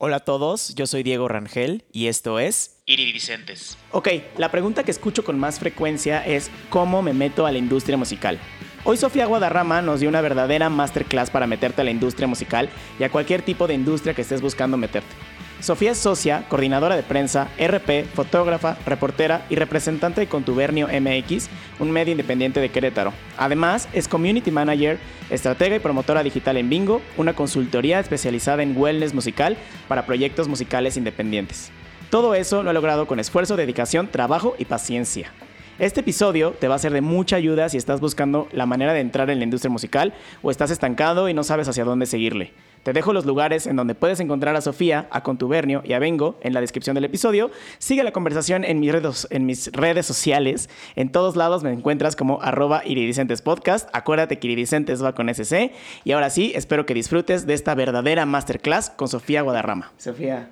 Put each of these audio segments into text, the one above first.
Hola a todos, yo soy Diego Rangel y esto es Iridicentes. Ok, la pregunta que escucho con más frecuencia es ¿cómo me meto a la industria musical? Hoy Sofía Guadarrama nos dio una verdadera masterclass para meterte a la industria musical y a cualquier tipo de industria que estés buscando meterte. Sofía es socia, coordinadora de prensa, RP, fotógrafa, reportera y representante de Contubernio MX, un medio independiente de Querétaro. Además, es community manager, estratega y promotora digital en Bingo, una consultoría especializada en wellness musical para proyectos musicales independientes. Todo eso lo ha logrado con esfuerzo, dedicación, trabajo y paciencia. Este episodio te va a ser de mucha ayuda si estás buscando la manera de entrar en la industria musical o estás estancado y no sabes hacia dónde seguirle. Te dejo los lugares en donde puedes encontrar a Sofía, a Contubernio y a Vengo en la descripción del episodio. Sigue la conversación en mis redes, en mis redes sociales. En todos lados me encuentras como arroba iridicentes podcast. Acuérdate que iridicentes va con SC. Y ahora sí, espero que disfrutes de esta verdadera masterclass con Sofía Guadarrama. Sofía,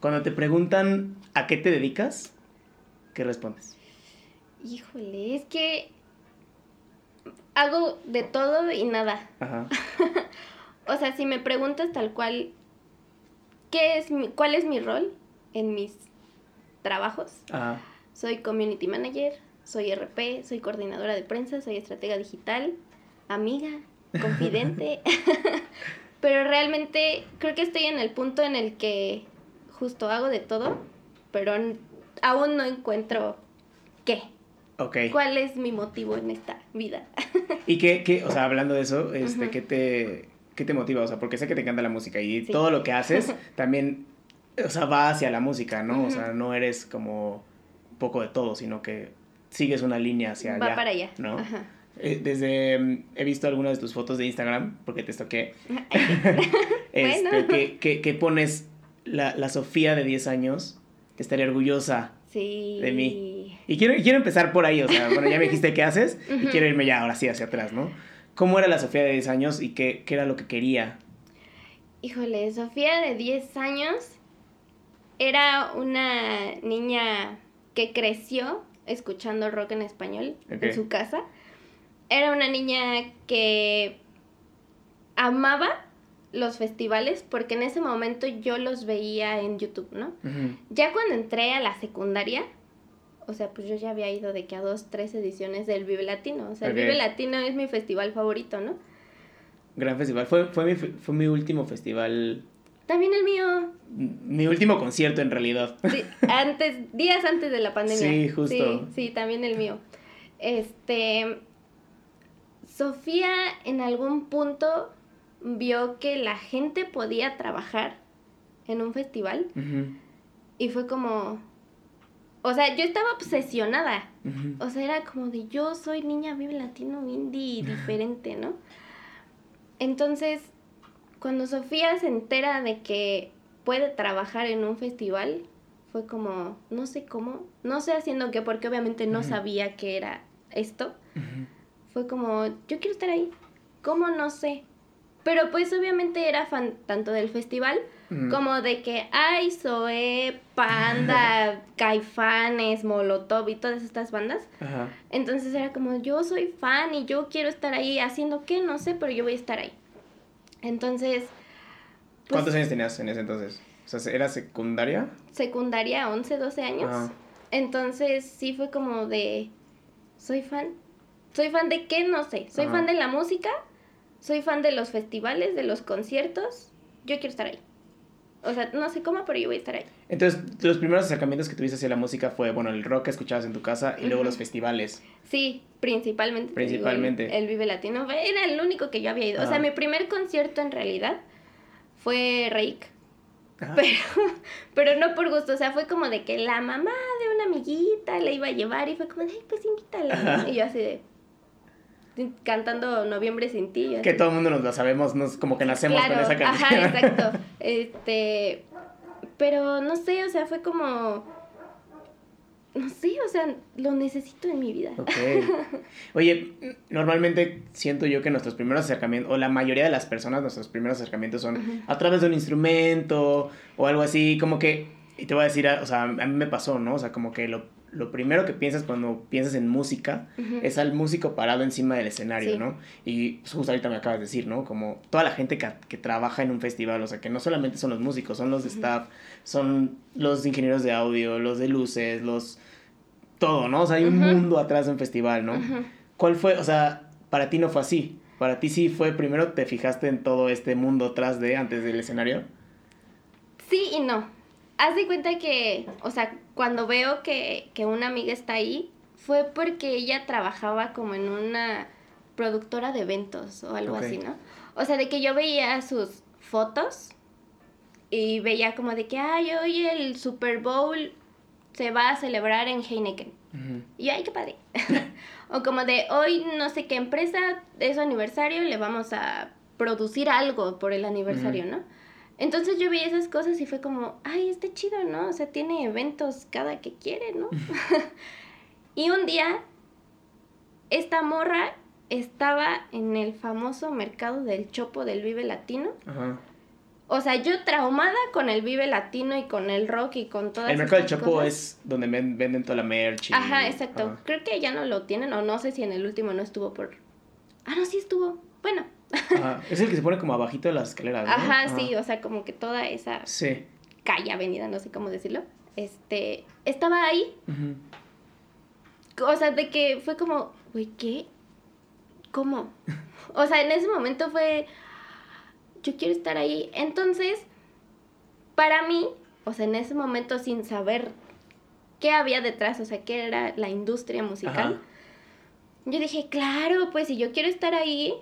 cuando te preguntan a qué te dedicas, ¿qué respondes? Híjole, es que hago de todo y nada. Ajá. O sea, si me preguntas tal cual, ¿qué es mi, ¿cuál es mi rol en mis trabajos? Ajá. Soy community manager, soy RP, soy coordinadora de prensa, soy estratega digital, amiga, confidente. pero realmente creo que estoy en el punto en el que justo hago de todo, pero aún no encuentro qué. Ok. ¿Cuál es mi motivo en esta vida? ¿Y qué, qué, o sea, hablando de eso, este. ¿qué, te, ¿qué te motiva? O sea, porque sé que te encanta la música y Sí. todo lo que haces también, o sea, va hacia la música, ¿no? O Ujú. sea, no eres como un poco de todo, sino que sigues una línea hacia allá. Va para allá. ¿no? Ajá. Eh, Desde, mm, he visto algunas de tus fotos de Instagram, porque te estoqué, este, Bueno. que, que, que pones la, la Sofía de 10 años, estaría orgullosa Sí. de mí. Y quiero, quiero empezar por ahí, o sea, bueno, ya me dijiste qué haces y Ujú. quiero irme ya ahora sí hacia atrás, ¿no? ¿Cómo era la Sofía de 10 años y qué, qué era lo que quería? Híjole, Sofía de 10 años era una niña que creció escuchando rock en español en su casa. Era una niña que amaba los festivales porque en ese momento yo los veía en YouTube, ¿no? Ya cuando entré a la secundaria, o sea, pues yo ya había ido de que a dos, tres ediciones del Vive Latino. O sea, el Vive Latino es mi festival favorito, ¿no? Gran festival. Fue, fue, mi, fue mi último festival, También el mío. mi último concierto en realidad. Sí, antes, días antes de la pandemia. Sí, justo. Sí, sí, también el mío. Este, Sofía en algún punto vio que la gente podía trabajar en un festival y fue como, o sea, yo estaba obsesionada. O sea, era como de yo soy niña vive latino indie diferente, ¿no? Entonces, cuando Sofía se entera de que puede trabajar en un festival, fue como, no sé cómo, no sé haciendo qué, porque obviamente no sabía qué era esto. Fue como, yo quiero estar ahí. ¿Cómo? No sé. Pero pues obviamente era fan tanto del festival Ujú. como de que hay Zoe, Panda, Caifanes, Molotov y todas estas bandas. Ajá. Entonces era como, yo soy fan y yo quiero estar ahí haciendo qué, no sé, pero yo voy a estar ahí. Entonces, pues, ¿Cuántos años tenías en ese entonces? O sea, ¿era secundaria? secundaria, 11, 12 años. Ajá. Entonces sí fue como de, soy fan. ¿Soy fan de qué? No sé. Soy Ajá. fan de la música, soy fan de los festivales, de los conciertos. Yo quiero estar ahí. O sea, no sé cómo, pero yo voy a estar ahí. Entonces, los primeros acercamientos que tuviste hacia la música fue, bueno, el rock que escuchabas en tu casa y luego los festivales. Sí, principalmente. el- Principalmente. El, Vive Latino era el único que yo había ido. O sea, mi primer concierto en realidad fue Reik. Ajá. Pero, pero no por gusto. O sea, fue como de que la mamá de una amiguita le iba a llevar y fue como de, ay, pues invítala. Y yo así de. Cantando Noviembre sin ti. Que todo el mundo nos lo sabemos, nos, como que nacemos con esa canción. Ajá, exacto. Este, pero no sé, o sea, fue como, no sé, o sea, lo necesito en mi vida. Ok. Oye, normalmente siento yo que nuestros primeros acercamientos, o la mayoría de las personas, nuestros primeros acercamientos son a través de un instrumento o algo así, como que, y te voy a decir, o sea, a mí me pasó, ¿no? O sea, como que lo, lo primero que piensas cuando piensas en música es al músico parado encima del escenario, Sí. ¿no? Y pues, justo ahorita me acabas de decir, ¿no? Como toda la gente que, que trabaja en un festival, o sea, que no solamente son los músicos, son los de staff, son los ingenieros de audio, los de luces, los... Todo, ¿no? O sea, hay un mundo atrás de un festival, ¿no? ¿Cuál fue, o sea, para ti no fue así? Para ti sí fue, primero te fijaste en todo este mundo atrás de, antes del escenario. Sí y no. Haz de cuenta que, o sea, cuando veo que, que una amiga está ahí, fue porque ella trabajaba como en una productora de eventos o algo así, ¿no? O sea, de que yo veía sus fotos y veía como de que, ay, hoy el Super Bowl se va a celebrar en Heineken. Y yo, ay, qué padre. o como de hoy no sé qué empresa es su aniversario, le vamos a producir algo por el aniversario. ¿no? Entonces yo vi esas cosas y fue como, ay, está chido, ¿no? O sea, tiene eventos cada que quiere, ¿no? y un día, esta morra estaba en el famoso mercado del Chopo del Vive Latino. Ajá. O sea, yo traumada con el Vive Latino y con el rock y con todas El mercado del Chopo cosas. es donde ven- venden toda la merch. y- Ajá, exacto. Ajá. Creo que ya no lo tienen, o no sé si en el último no estuvo por. Ah, no, sí estuvo. Bueno. Ajá. Es el que se pone como abajito de las escaleras, ¿no? Ajá, sí, o sea, como que toda esa Sí. calle, avenida, no sé cómo decirlo. Este. Estaba ahí. O sea, de que fue como, güey, ¿qué? ¿Cómo? O sea, en ese momento fue. Yo quiero estar ahí. Entonces, para mí, o sea, en ese momento sin saber qué había detrás, o sea, qué era la industria musical, Ajá. yo dije, claro, pues si yo quiero estar ahí,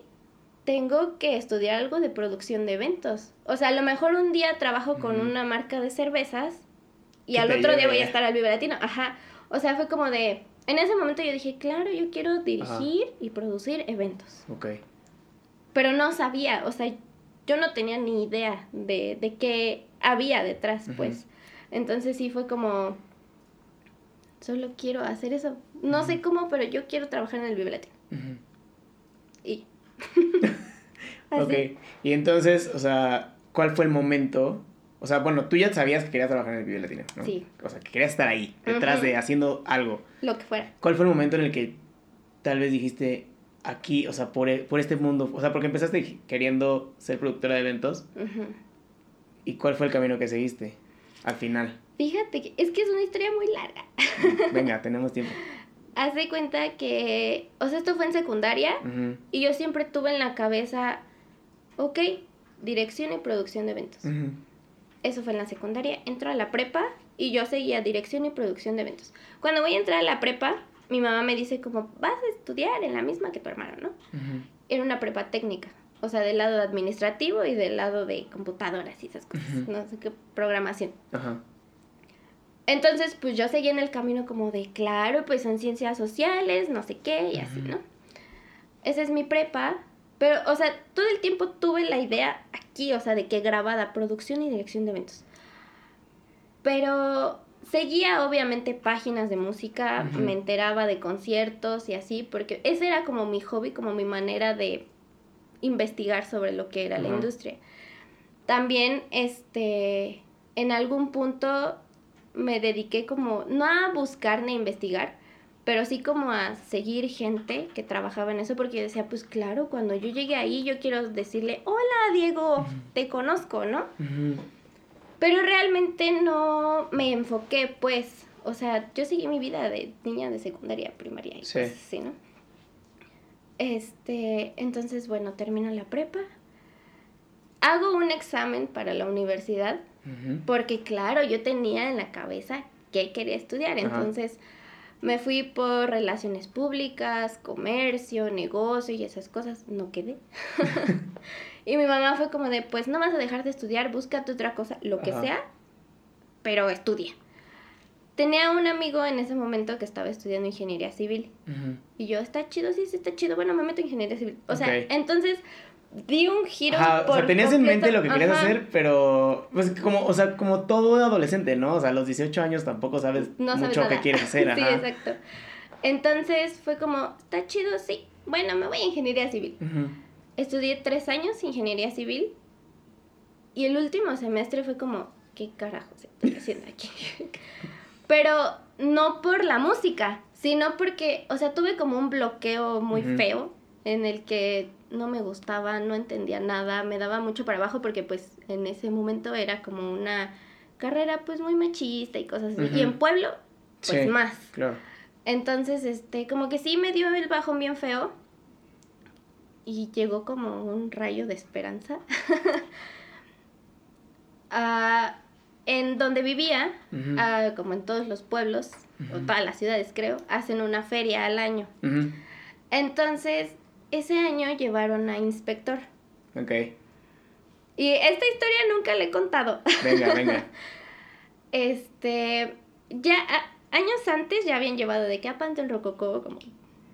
tengo que estudiar algo de producción de eventos. O sea, a lo mejor un día trabajo con una marca de cervezas y al otro día voy a estar al Vive Latino. Ajá. O sea, fue como de... En ese momento yo dije, claro, yo quiero dirigir y producir eventos. Ok. Pero no sabía, o sea, yo no tenía ni idea de, de qué había detrás, pues. Entonces sí fue como... Solo quiero hacer eso. No sé cómo, pero yo quiero trabajar en el Vive Latino. Ok. Y entonces, o sea, ¿cuál fue el momento? O sea, bueno, tú ya sabías que querías trabajar en el Vive Latino, ¿no? Sí. O sea, que querías estar ahí, detrás de, haciendo algo. Lo que fuera. ¿Cuál fue el momento en el que tal vez dijiste aquí, o sea, por, e- por este mundo? O sea, porque empezaste queriendo ser productora de eventos. Ujú. ¿Y cuál fue el camino que seguiste al final? Fíjate que es que es una historia muy larga. Venga, tenemos tiempo. Haz de cuenta que, o sea, esto fue en secundaria y yo siempre tuve en la cabeza, ok, dirección y producción de eventos. Eso fue en la secundaria. Entro a la prepa y yo seguía dirección y producción de eventos. Cuando voy a entrar a la prepa, mi mamá me dice como, vas a estudiar en la misma que tu hermano, ¿no? Ujú. Era una prepa técnica. O sea, del lado administrativo y del lado de computadoras y esas cosas. No sé qué programación. Ajá. Entonces, pues yo seguí en el camino como de, claro, pues son ciencias sociales, no sé qué, y así. ¿no? Esa es mi prepa, pero, o sea, todo el tiempo tuve la idea aquí, o sea, de que grabada, producción y dirección de eventos. Pero seguía obviamente páginas de música, me enteraba de conciertos y así, porque ese era como mi hobby, como mi manera de investigar sobre lo que era la industria. También, este, en algún punto me dediqué como, no a buscar ni a investigar, pero sí como a seguir gente que trabajaba en eso, porque yo decía, pues claro, cuando yo llegue ahí, yo quiero decirle, hola Diego, te conozco, ¿no? Pero realmente no me enfoqué, pues, o sea, yo seguí mi vida de niña de secundaria, primaria y Sí. cosas así, ¿no? Este, entonces, bueno, termino la prepa. Hago un examen para la universidad, Porque claro, yo tenía en la cabeza que quería estudiar, Ajá. entonces me fui por relaciones públicas, comercio, negocio y esas cosas, no quedé. y mi mamá fue como de, pues no vas a dejar de estudiar, búscate otra cosa, lo que Ajá. sea, pero estudia. Tenía un amigo en ese momento que estaba estudiando ingeniería civil y yo, está chido, sí, sí, está chido, bueno, me meto en ingeniería civil. O sea, entonces di un giro Ajá, o por sea, tenías en mente lo que querías Ajá. hacer, pero pues como, o sea, como todo adolescente, ¿no? O sea, a los 18 años tampoco sabes no mucho qué quieres hacer, sí, ajá. exacto. Entonces fue como, está chido, sí. Bueno, me voy a ingeniería civil. Estudié tres años ingeniería civil y el último semestre fue como, ¿qué carajos estoy haciendo aquí? Pero no por la música, sino porque, o sea, tuve como un bloqueo muy feo en el que no me gustaba, no entendía nada, me daba mucho para abajo porque pues en ese momento era como una carrera pues muy machista y cosas así. Y en pueblo, pues Sí. más. Claro. Entonces, este, como que sí me dio el bajón bien feo. Y llegó como un rayo de esperanza. Ah, en donde vivía, ah, como en todos los pueblos, o todas las ciudades creo, hacen una feria al año. Entonces, ese año llevaron a inspector. Ok. Y esta historia nunca le he contado. Venga, venga. Este, ya a- años antes ya habían llevado de que a Panteón Rococó, como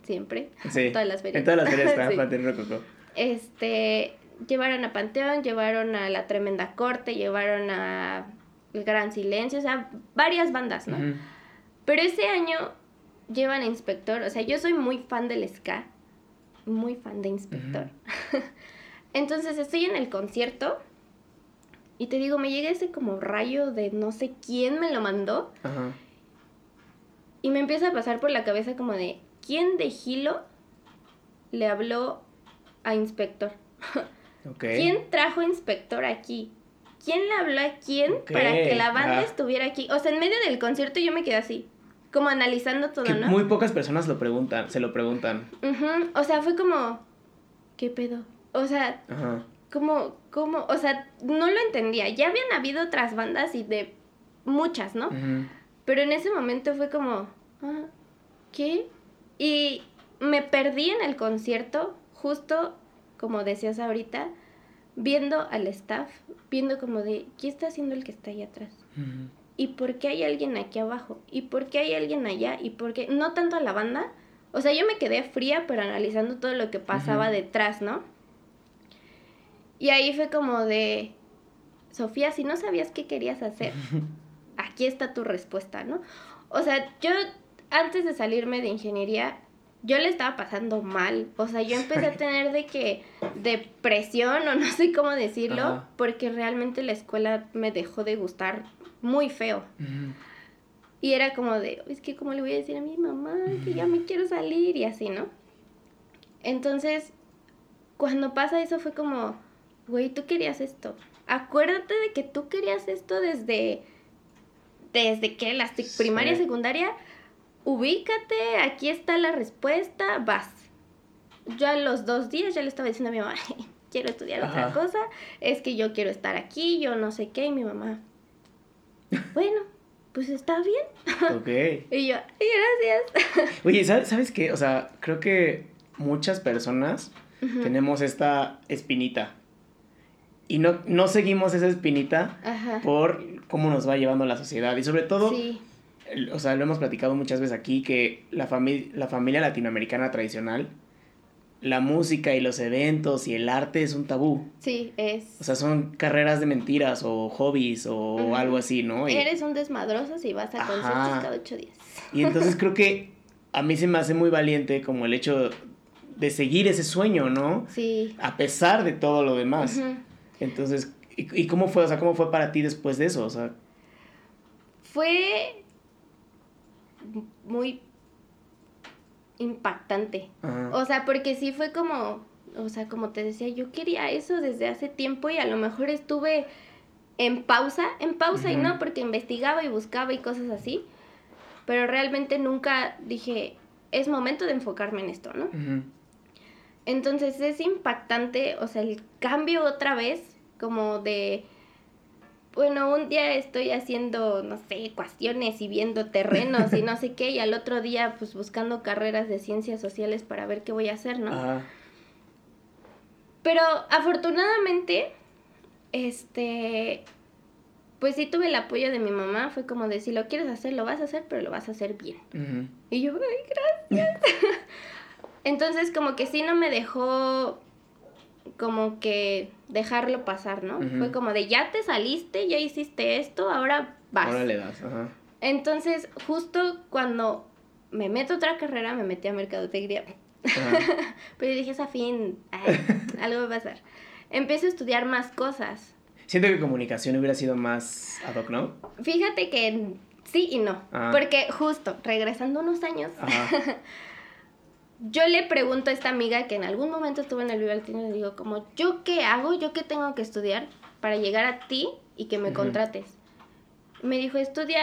siempre, Sí. en todas las ferias. En todas las ferias está Sí. Panteón Rococó. Este, llevaron a Panteón, llevaron a La Tremenda Corte, llevaron a El Gran Silencio, o sea, varias bandas, ¿no? Pero ese año llevan a Inspector, o sea, yo soy muy fan del ska, muy fan de Inspector. Entonces estoy en el concierto y te digo, me llega ese como rayo de no sé quién me lo mandó y me empieza a pasar por la cabeza como de, ¿quién de Gilo le habló a Inspector? ¿Quién trajo a Inspector aquí? ¿Quién le habló a quién para que la banda estuviera aquí? O sea, en medio del concierto yo me quedé así, como analizando todo, Que ¿no? muy pocas personas lo preguntan, se lo preguntan. Ujú, O sea, fue como, ¿qué pedo? O sea, Ajá. como, como, o sea, no lo entendía. Ya habían habido otras bandas y de muchas, ¿no? Pero en ese momento fue como, ah, ¿qué? Y me perdí en el concierto, justo como decías ahorita, viendo al staff, viendo como de, ¿qué está haciendo el que está ahí atrás? Ujú. ¿Y por qué hay alguien aquí abajo? ¿Y por qué hay alguien allá? ¿Y por qué? No tanto a la banda. O sea, yo me quedé fría, pero analizando todo lo que pasaba detrás, ¿no? Y ahí fue como de, Sofía, si no sabías qué querías hacer, aquí está tu respuesta, ¿no? O sea, yo antes de salirme de ingeniería, yo le estaba pasando mal. O sea, yo empecé a tener de que depresión o no sé cómo decirlo, Ajá. porque realmente la escuela me dejó de gustar muy feo. Y era como de, es que cómo le voy a decir a mi mamá que ya me quiero salir y así, ¿no? Entonces, cuando pasa eso fue como, güey, tú querías esto. Acuérdate de que tú querías esto desde, desde que la sec- Sí. primaria, secundaria. Ubícate, aquí está la respuesta, vas. Yo a los dos días ya le estaba diciendo a mi mamá, quiero estudiar otra cosa, es que yo quiero estar aquí, yo no sé qué, y mi mamá, bueno, pues está bien. Ok. Y yo, "Ay, gracias. Oye, ¿sabes, ¿sabes qué? O sea, creo que muchas personas tenemos esta espinita. Y no, no seguimos esa espinita Ajá. por cómo nos va llevando la sociedad. Y sobre todo, Sí, o sea, lo hemos platicado muchas veces aquí, que la, fami- la familia latinoamericana tradicional, la música y los eventos y el arte es un tabú. sí, es. O sea, son carreras de mentiras o hobbies o algo así, ¿no? Y, Eres un desmadroso si vas a Ajá. conciertos cada ocho días. y entonces creo que a mí se me hace muy valiente como el hecho de seguir ese sueño, ¿no? Sí. A pesar de todo lo demás. Entonces, ¿y, y cómo fue? O sea, ¿cómo fue para ti después de eso? O sea, Fue muy impactante. ajá. O sea, porque sí fue como, o sea, como te decía, yo quería eso desde hace tiempo y a lo mejor estuve en pausa, en pausa y no, porque investigaba y buscaba y cosas así, pero realmente nunca dije, es momento de enfocarme en esto, ¿no? Entonces es impactante, o sea, el cambio otra vez, como de, bueno, un día estoy haciendo, no sé, ecuaciones y viendo terrenos y no sé qué, y al otro día pues buscando carreras de ciencias sociales para ver qué voy a hacer, ¿no? Ajá. Pero afortunadamente, este, pues sí tuve el apoyo de mi mamá, fue como de, si lo quieres hacer, lo vas a hacer, pero lo vas a hacer bien. Y yo, ay, gracias. Entonces, como que sí no me dejó como que dejarlo pasar, ¿no? Ujú. Fue como de, ya te saliste, ya hiciste esto, ahora vas. Ahora le das, ajá. Entonces, justo cuando me meto a otra carrera, me metí a mercadotecnia. Ajá. Pero dije, es afín, ay, algo va a pasar. Empiezo a estudiar más cosas. Siento que comunicación hubiera sido más ad hoc, ¿no? Fíjate que Sí y no. Ah. Porque justo, regresando unos años, Ajá. yo le pregunto a esta amiga que en algún momento estuvo en el Viva Latino y le digo como, ¿yo qué hago? ¿Yo qué tengo que estudiar para llegar a ti y que me contrates? Me dijo, estudia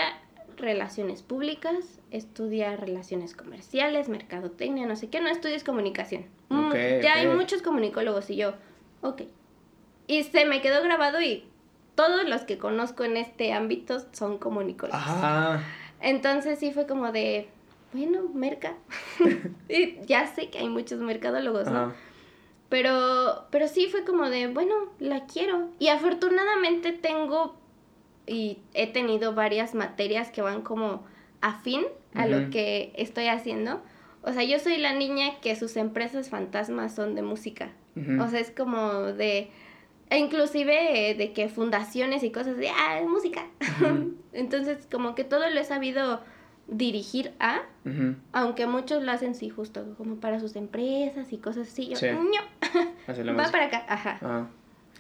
relaciones públicas, estudia relaciones comerciales, mercadotecnia, no sé qué, no estudies comunicación. Mm, ya hay muchos comunicólogos y yo, ok. Y se me quedó grabado y todos los que conozco en este ámbito son comunicólogos. Ajá. Entonces sí fue como de, bueno, merca. y ya sé que hay muchos mercadólogos, ¿no? Ajá. Pero, pero sí fue como de, bueno, la quiero. Y afortunadamente tengo y he tenido varias materias que van como afín a lo que estoy haciendo. O sea, yo soy la niña que sus empresas fantasmas son de música. O sea, es como de... e inclusive de que fundaciones y cosas de, ah, es música. Entonces, como que todo lo he sabido dirigir a, aunque muchos lo hacen sí justo, como para sus empresas y cosas así. Yo, Sí. "No, Hacer la va para acá, ajá. Ajá.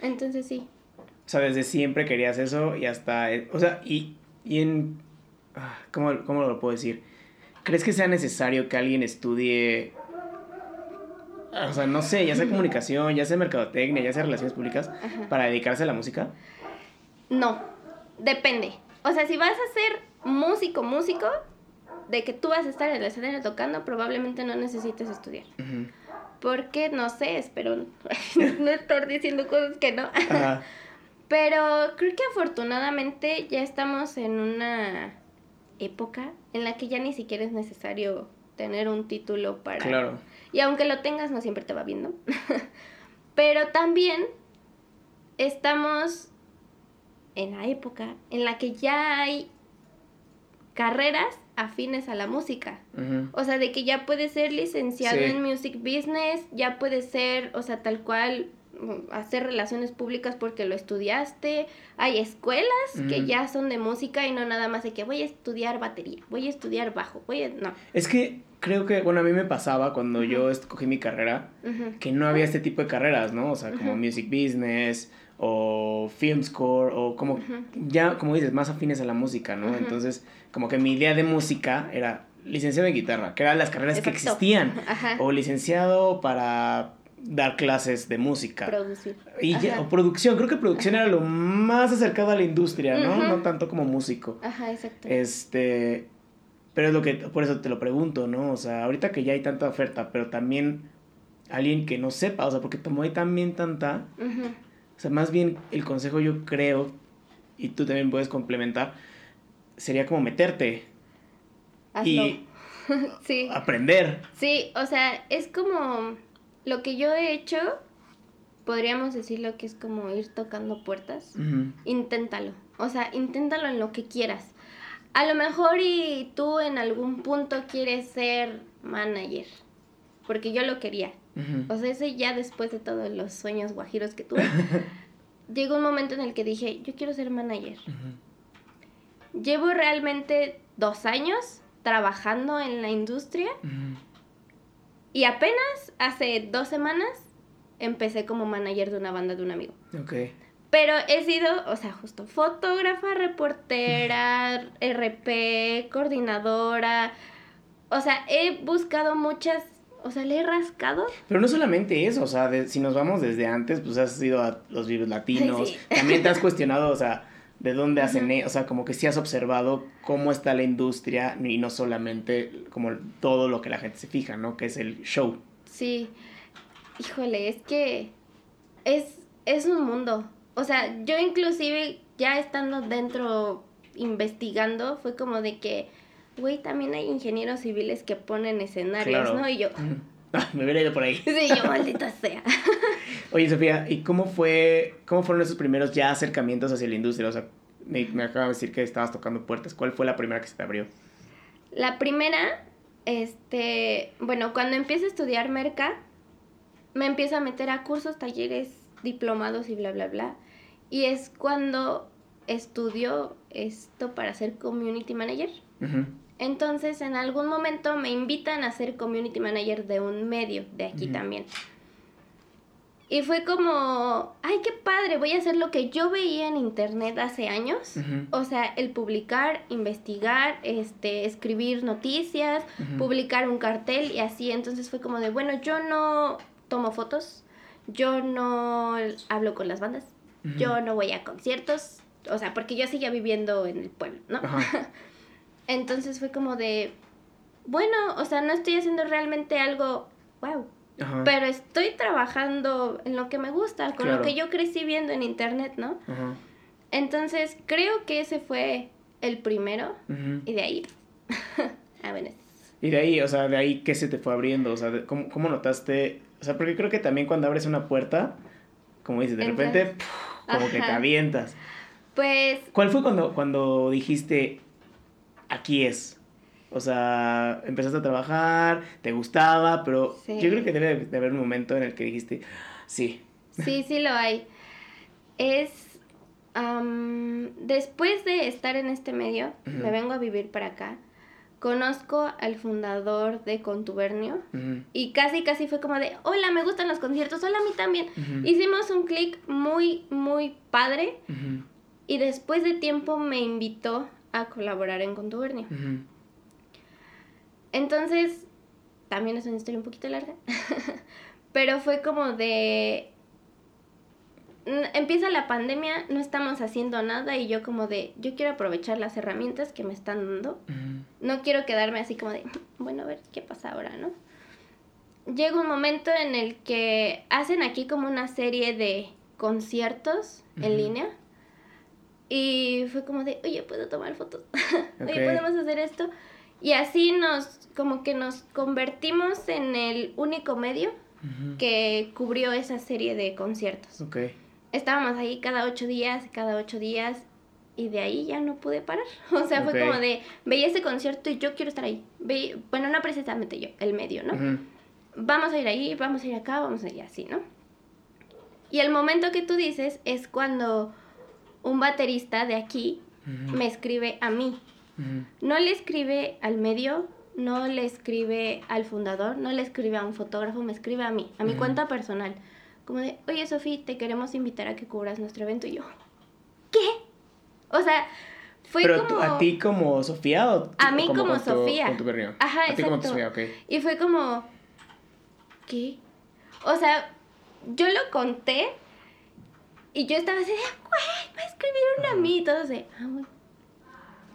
Entonces sí. O sea, desde siempre querías eso y hasta... eh, O sea, y, y en... ah, ¿cómo, ¿Cómo lo puedo decir? ¿Crees que sea necesario que alguien estudie... O sea, no sé, ya sea comunicación, ya sea mercadotecnia, ya sea relaciones públicas, Ajá. para dedicarse a la música? No, depende. O sea, si vas a ser músico, músico, de que tú vas a estar en el escenario tocando, probablemente no necesites estudiar. Porque, no sé, espero no estar diciendo cosas que no. Ajá. Pero creo que afortunadamente ya estamos en una época en la que ya ni siquiera es necesario tener un título para... Claro. Y aunque lo tengas, no siempre te va bien, ¿no? Pero también estamos en la época en la que ya hay carreras afines a la música. O sea, de que ya puedes ser licenciado Sí. en music business, ya puedes ser, o sea, tal cual mm, hacer relaciones públicas porque lo estudiaste. Hay escuelas que ya son de música y no nada más de que voy a estudiar batería, voy a estudiar bajo, voy a... No. Es que creo que, bueno, a mí me pasaba cuando yo escogí mi carrera, que no había este tipo de carreras, ¿no? O sea, como music business o film score o como ya, como dices, más afines a la música, ¿no? Entonces, como que mi idea de música era licenciado en guitarra, que eran las carreras que existían, Ajá. o licenciado para dar clases de música. Producir. Y ya- o producción, creo que producción era lo más acercado a la industria, ¿no? No tanto como músico. Ajá, exacto. Este, pero es lo que, por eso te lo pregunto, ¿no? O sea, ahorita que ya hay tanta oferta, pero también alguien que no sepa, o sea, porque como hay también tanta, o sea, más bien el consejo yo creo, y tú también puedes complementar, sería como meterte Hazlo. y sí. aprender. Sí, o sea, es como lo que yo he hecho, podríamos decirlo que es como ir tocando puertas. Inténtalo. O sea, inténtalo en lo que quieras. A lo mejor y tú en algún punto quieres ser manager. Porque yo lo quería. O sea, ese ya después de todos los sueños guajiros que tuve, llegó un momento en el que dije, yo quiero ser manager. Llevo realmente dos años trabajando en la industria Ujú. y apenas hace dos semanas empecé como manager de una banda de un amigo. Ok. Pero he sido, o sea, justo fotógrafa, reportera, RP, coordinadora. O sea, he buscado muchas, o sea, le he rascado. Pero no solamente eso, o sea, de- si nos vamos desde antes, pues has ido a los virus latinos, Sí. también te has cuestionado, o sea, de dónde hacen, e- o sea, como que sí has observado cómo está la industria y no solamente como todo lo que la gente se fija, ¿no? Que es el show. Sí, híjole, es que es, es un mundo. O sea, yo inclusive ya estando dentro investigando, fue como de que, güey, también hay ingenieros civiles que ponen escenarios, Claro. ¿no? Y yo, Me hubiera ido por ahí. sí, yo maldita sea. Oye, Sofía, ¿y cómo fue, cómo fueron esos primeros ya acercamientos hacia la industria? O sea, me, me acabas de decir que estabas tocando puertas. ¿Cuál fue la primera que se te abrió? La primera, este, bueno, cuando empiezo a estudiar merca, me empiezo a meter a cursos, talleres, diplomados y bla, bla, bla. Y es cuando estudio esto para ser community manager. Ujú. Entonces, en algún momento me invitan a ser community manager de un medio, de aquí también. Y fue como, ay, qué padre, voy a hacer lo que yo veía en internet hace años. O sea, el publicar, investigar, este, escribir noticias, publicar un cartel y así. Entonces fue como de, bueno, yo no tomo fotos, yo no hablo con las bandas, yo no voy a conciertos. O sea, porque yo seguía viviendo en el pueblo, ¿no? Entonces fue como de, bueno, o sea, no estoy haciendo realmente algo, wow, Ajá. pero estoy trabajando en lo que me gusta, con Claro. lo que yo crecí viendo en internet, ¿no? Ajá. Entonces creo que ese fue el primero y de ahí, ah, bueno, Y de ahí, o sea, de ahí, ¿qué se te fue abriendo? O sea, ¿cómo, cómo notaste? O sea, porque creo que también cuando abres una puerta, como dices, de repente, ¡puf! como que te avientas. pues ¿Cuál fue cuando, cuando dijiste, aquí es? O sea, empezaste a trabajar, te gustaba, pero Sí. yo creo que debe de haber un momento en el que dijiste, sí. sí, sí lo hay. Es, am, después de estar en este medio, me vengo a vivir para acá, conozco al fundador de Contubernio. Y casi, casi fue como de, hola, me gustan los conciertos, hola, a mí también. Hicimos un clic muy, muy padre y después de tiempo me invitó a colaborar en Contubernio. Entonces, también es una historia un poquito larga, pero fue como de... Empieza la pandemia, no estamos haciendo nada y yo como de, yo quiero aprovechar las herramientas que me están dando. No quiero quedarme así como de, bueno, a ver qué pasa ahora, ¿no? Llega un momento en el que hacen aquí como una serie de conciertos en línea. Y fue como de, oye, ¿puedo tomar fotos? Oye, ¿podemos hacer esto? Y así nos, como que nos convertimos en el único medio que cubrió esa serie de conciertos. Ok. Estábamos ahí cada ocho días, cada ocho días, y de ahí ya no pude parar. O sea, fue como de, veía ese concierto y yo quiero estar ahí. Ve- bueno, no precisamente yo, el medio, ¿no? Vamos a ir ahí, vamos a ir acá, vamos a ir así, ¿no? Y el momento que tú dices es cuando un baterista de aquí me escribe a mí. No le escribe al medio, no le escribe al fundador, no le escribe a un fotógrafo, me escribe a mí, a mi cuenta personal. Como de, oye Sofía, te queremos invitar a que cubras nuestro evento. Y yo, ¿qué? O sea, fue Pero como... a ti como Sofía o A mí como con tu- Sofía. con tu? Ajá, A ti como tu exacto. Sofía, ok. Y fue como, ¿qué? O sea, yo lo conté y yo estaba así de, güey, me escribieron a mí. Y todos de, ah, güey,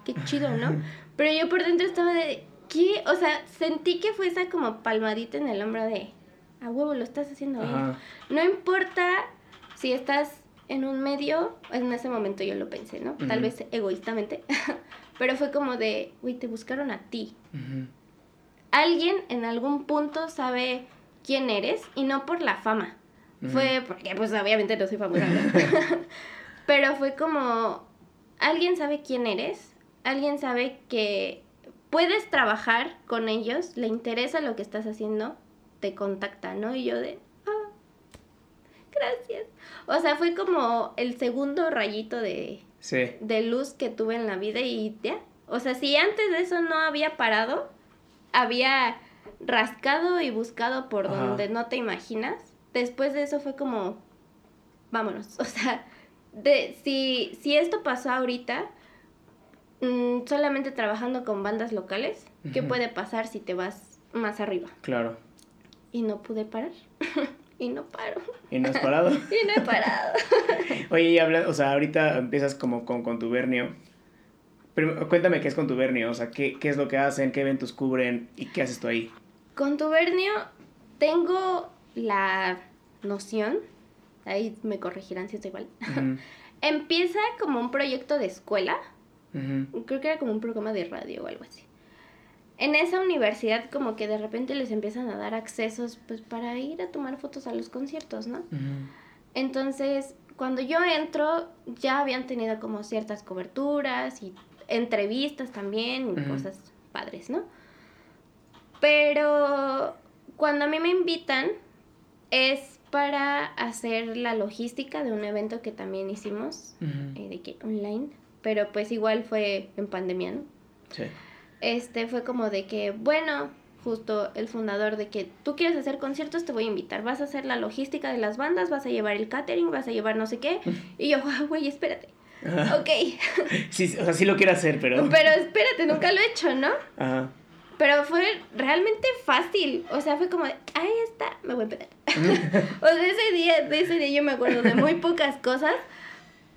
qué chido, ¿no? Pero yo por dentro estaba de, ¿qué? O sea, sentí que fue esa como palmadita en el hombro de, a huevo, lo estás haciendo bien. Ajá. No importa si estás en un medio, en ese momento yo lo pensé, ¿no? Tal vez egoístamente, pero fue como de, güey, te buscaron a ti. Alguien en algún punto sabe quién eres y no por la fama. Fue porque, pues, obviamente no soy famosa, pero fue como, alguien sabe quién eres, alguien sabe que puedes trabajar con ellos, le interesa lo que estás haciendo, te contacta, ¿no? Y yo de, ah, gracias. O sea, fue como el segundo rayito de, Sí. de luz que tuve en la vida y ya. O sea, si antes de eso no había parado, había rascado y buscado por Ajá. donde no te imaginas. Después de eso fue como, vámonos. O sea, de, si, si esto pasó ahorita, mm, solamente trabajando con bandas locales, ¿qué puede pasar si te vas más arriba? Claro. Y no pude parar. y no paro. ¿Y no has parado? Y no he parado. Oye, y habla, o sea, ahorita empiezas como con contubernio. Pero cuéntame qué es contubernio, o sea, qué, qué es lo que hacen, qué eventos cubren y qué haces tú ahí. Con Tubernio tengo la noción, ahí me corregirán si estoy igual. Empieza como un proyecto de escuela, creo que era como un programa de radio o algo así. En esa universidad como que de repente les empiezan a dar accesos pues para ir a tomar fotos a los conciertos, ¿no? Entonces, cuando yo entro, ya habían tenido como ciertas coberturas y entrevistas también y cosas padres, ¿no? Pero cuando a mí me invitan es para hacer la logística de un evento que también hicimos, eh, de que online, pero pues igual fue en pandemia, ¿no? Sí. Este fue como de que, bueno, justo el fundador de que tú quieres hacer conciertos, te voy a invitar, vas a hacer la logística de las bandas, vas a llevar el catering, vas a llevar no sé qué. Y yo, ah, güey, espérate. Ok. Sí, o sea, sí lo quiero hacer, pero... Pero espérate, nunca lo he hecho, ¿no? Ajá. Pero fue realmente fácil. O sea, fue como de, ahí está, me voy a empezar. o sea, ese día, de ese día yo me acuerdo de muy pocas cosas.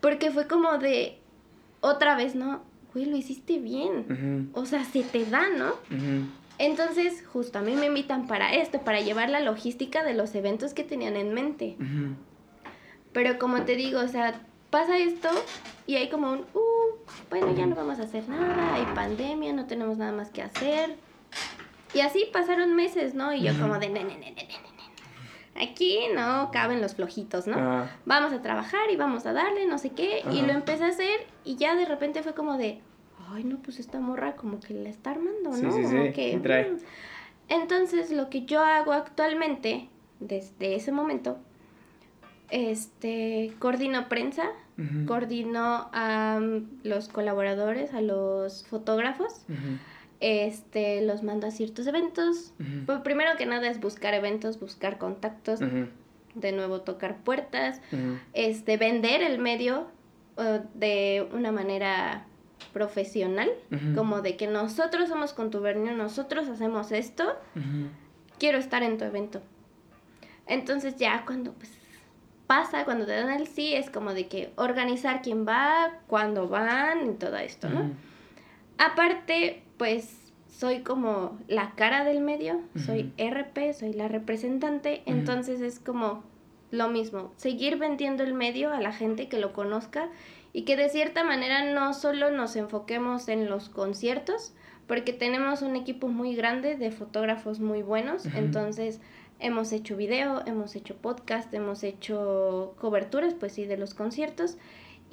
Porque fue como de, otra vez, ¿no? Güey, lo hiciste bien. O sea, se te da, ¿no? Entonces, justo a mí me invitan para esto, para llevar la logística de los eventos que tenían en mente. Pero como te digo, o sea, pasa esto y hay como un, uh, bueno, ya no vamos a hacer nada, hay pandemia, no tenemos nada más que hacer. Y así pasaron meses, ¿no? Y yo como de, ne, ne, ne, aquí no caben los flojitos, ¿no? Ah. Vamos a trabajar y vamos a darle, no sé qué. Y lo empecé a hacer y ya de repente fue como de, ay, no, pues esta morra como que la está armando, ¿no? Sí, sí, sí. Mm. Entonces, lo que yo hago actualmente, desde ese momento, este, coordino prensa, coordino a los colaboradores, a los fotógrafos, este, los mando a ciertos eventos. Pues, primero que nada es buscar eventos, buscar contactos, de nuevo tocar puertas, este, vender el medio de una manera profesional, como de que nosotros somos contubernio, nosotros hacemos esto, quiero estar en tu evento. Entonces ya cuando pues, pasa, cuando te dan el sí, es como de que organizar quién va, cuándo van y todo esto, ¿no? Aparte, pues soy como la cara del medio, soy RP, soy la representante, entonces es como lo mismo, seguir vendiendo el medio a la gente que lo conozca y que de cierta manera no solo nos enfoquemos en los conciertos, porque tenemos un equipo muy grande de fotógrafos muy buenos, entonces hemos hecho video, hemos hecho podcast, hemos hecho coberturas, pues sí, de los conciertos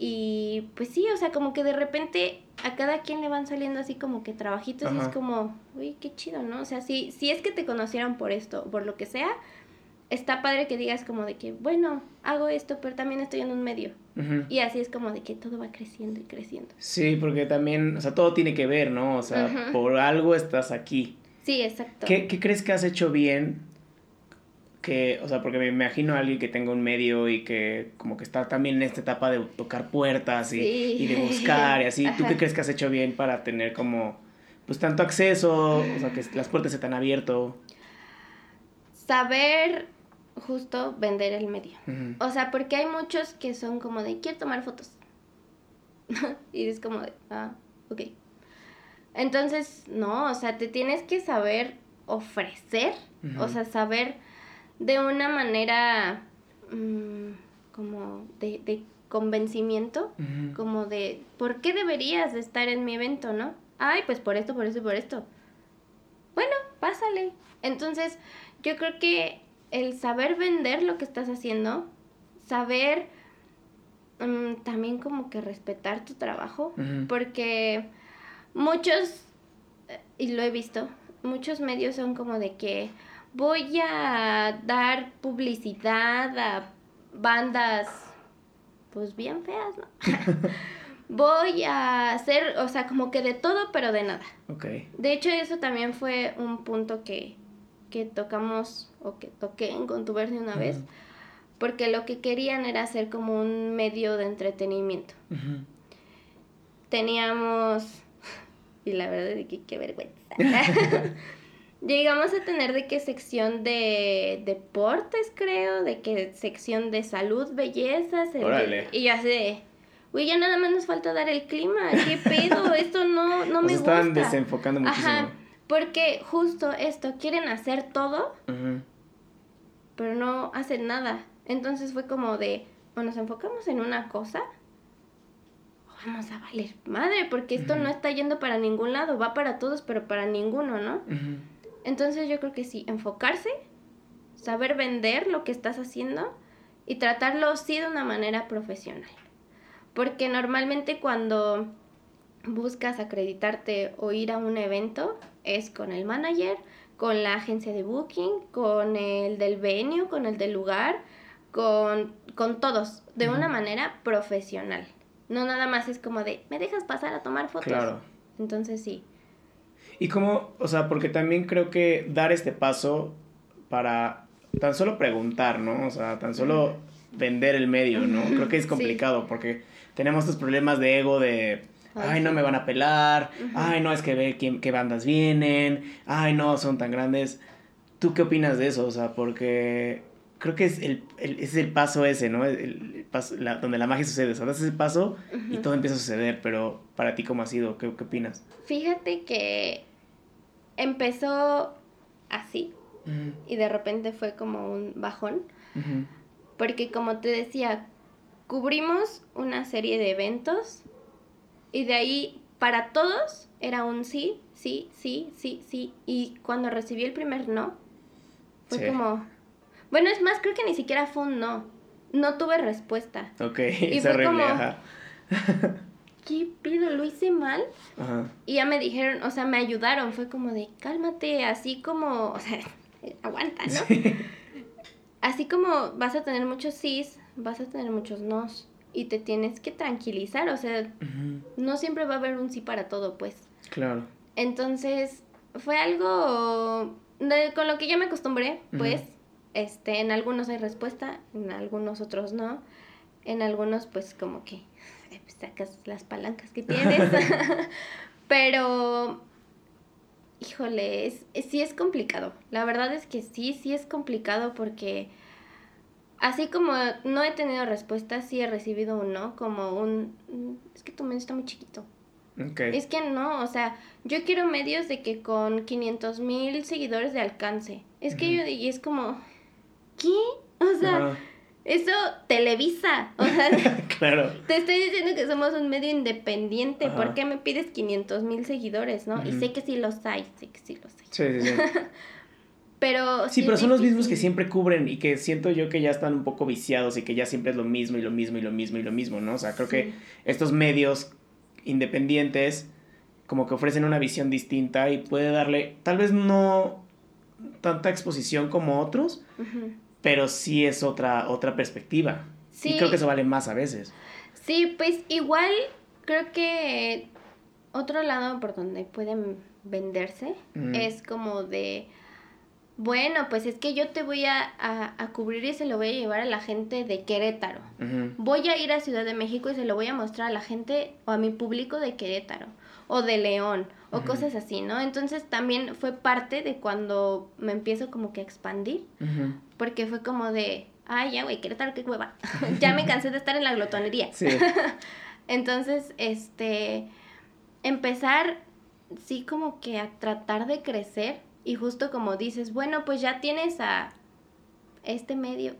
y pues sí, o sea, como que de repente a cada quien le van saliendo así como que trabajitos y es como, uy, qué chido, ¿no? O sea, si, si es que te conocieran por esto, por lo que sea, está padre que digas como de que, bueno, hago esto, pero también estoy en un medio. Y así es como de que todo va creciendo y creciendo. Sí, porque también, o sea, todo tiene que ver, ¿no? O sea, por algo estás aquí. Sí, exacto. ¿Qué, ¿Qué crees que has hecho bien que, o sea, porque me imagino a alguien que tenga un medio y que como que está también en esta etapa de tocar puertas y, de buscar y así, ¿tú qué crees que has hecho bien para tener como, pues tanto acceso, o sea, que las puertas se te han abierto? Saber justo vender el medio. O sea, porque hay muchos que son como de, quiero tomar fotos. y es como de, ah, ok. Entonces, no, o sea, te tienes que saber ofrecer, o sea, saber de una manera mm, como de, convencimiento, como de, ¿por qué deberías de estar en mi evento, no? Ay, pues por esto, por esto y por esto. Bueno, pásale. Entonces, yo creo que el saber vender lo que estás haciendo, saber mm, también como que respetar tu trabajo, porque muchos, eh, y lo he visto, muchos medios son como de que, voy a dar publicidad a bandas, pues bien feas, ¿no? voy a hacer, o sea, como que de todo, pero de nada. Ok. De hecho, eso también fue un punto que, que tocamos, o que toqué en Contubernio una vez, porque lo que querían era hacer como un medio de entretenimiento. Teníamos, y la verdad es que qué vergüenza. Llegamos a tener de qué sección de deportes, creo, de qué sección de salud, bellezas. y ya sé, güey, ya nada más nos falta dar el clima. ¿Qué pedo? Esto no, no me gusta. Están desenfocando muchísimo. Ajá, porque justo esto, quieren hacer todo, pero no hacen nada. Entonces fue como de, o nos enfocamos en una cosa, o vamos a valer madre, porque esto no está yendo para ningún lado, va para todos, pero para ninguno, ¿no? Entonces yo creo que sí, enfocarse, saber vender lo que estás haciendo y tratarlo sí de una manera profesional. Porque normalmente cuando buscas acreditarte o ir a un evento es con el manager, con la agencia de booking, con el del venue, con el del lugar, con, con todos, de una manera profesional. No nada más es como de, ¿me dejas pasar a tomar fotos? Claro. Entonces sí. Y como, o sea, porque también creo que dar este paso para tan solo preguntar, ¿no? O sea, tan solo vender el medio, ¿no? Creo que es complicado porque tenemos estos problemas de ego de, ay, no me van a pelar, ay, no, es que ve quién, qué bandas vienen, ay, no, son tan grandes. ¿Tú qué opinas de eso? O sea, porque creo que es el, es el paso ese, ¿no? El, paso, donde la magia sucede. O sea, das ese paso y todo empieza a suceder, pero para ti, ¿cómo ha sido? ¿Qué, qué opinas? Fíjate que empezó así y de repente fue como un bajón. Porque como te decía, cubrimos una serie de eventos y de ahí para todos era un sí, sí, sí, sí, sí. Y cuando recibí el primer no, fue como... Bueno, es más, creo que ni siquiera fue un no. No tuve respuesta. Ok, y fue como... ¿Qué pido? ¿Lo hice mal? Ajá. Y ya me dijeron, o sea, me ayudaron. Fue como de, cálmate, así como, o sea, aguanta, ¿no? Así como vas a tener muchos sís, vas a tener muchos nos. Y te tienes que tranquilizar, o sea, no siempre va a haber un sí para todo, pues. Claro. Entonces, fue algo con lo que ya me acostumbré, pues. Este, en algunos hay respuesta, en algunos otros no. En algunos, pues, como que eh, sacas las palancas que tienes. Pero híjole, es, sí es complicado. La verdad es que sí, sí es complicado porque así como no he tenido respuesta, sí he recibido un no, como un, mm, es que tu medio está muy chiquito. Okay. Es que no, o sea, yo quiero medios de que con 500 mil seguidores de alcance. Es que yo, y es como, ¿qué? O sea, eso Televisa. O sea, claro. te estoy diciendo que somos un medio independiente. ¿Por qué me pides 500 mil seguidores, no? Y sé que sí los hay, sé que sí los hay. Sí, sí, sí. pero... Sí, pero son los mismos que siempre cubren y que siento yo que ya están un poco viciados y que ya siempre es lo mismo y lo mismo y lo mismo y lo mismo, ¿no? O sea, creo que estos medios independientes como que ofrecen una visión distinta y puede darle, tal vez no tanta exposición como otros, pero sí es otra, otra perspectiva. Sí. Y creo que eso vale más a veces. Sí, pues igual creo que otro lado por donde pueden venderse es como de, bueno, pues es que yo te voy a, a, cubrir y se lo voy a llevar a la gente de Querétaro. Voy a ir a Ciudad de México y se lo voy a mostrar a la gente o a mi público de Querétaro o de León o cosas así, ¿no? Entonces también fue parte de cuando me empiezo como que a expandir, porque fue como de, ay, ya, güey, Querétaro, qué hueva. ya me cansé de estar en la glotonería. Sí. Entonces, este, empezar, sí, como que a tratar de crecer y justo como dices, bueno, pues ya tienes a este medio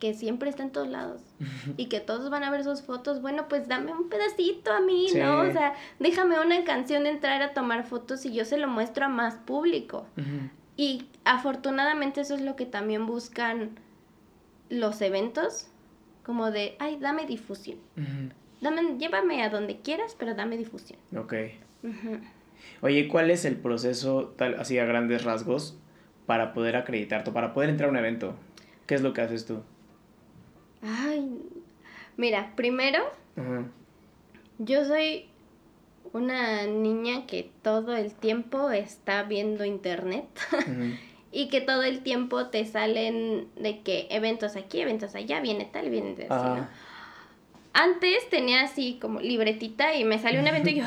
que siempre está en todos lados y que todos van a ver sus fotos, bueno, pues dame un pedacito a mí, ¿no? O sea, déjame una canción entrar a tomar fotos y yo se lo muestro a más público. Y afortunadamente eso es lo que también buscan los eventos, como de, ay, dame difusión. dame, llévame a donde quieras, pero dame difusión. Ok. Oye, ¿cuál es el proceso, tal, así a grandes rasgos, para poder acreditarte, para poder entrar a un evento? ¿Qué es lo que haces tú? Ay, mira, primero, yo soy una niña que todo el tiempo está viendo internet y que todo el tiempo te salen de que eventos aquí, eventos allá, viene tal, viene así, Antes tenía así como libretita y me salió un evento y yo,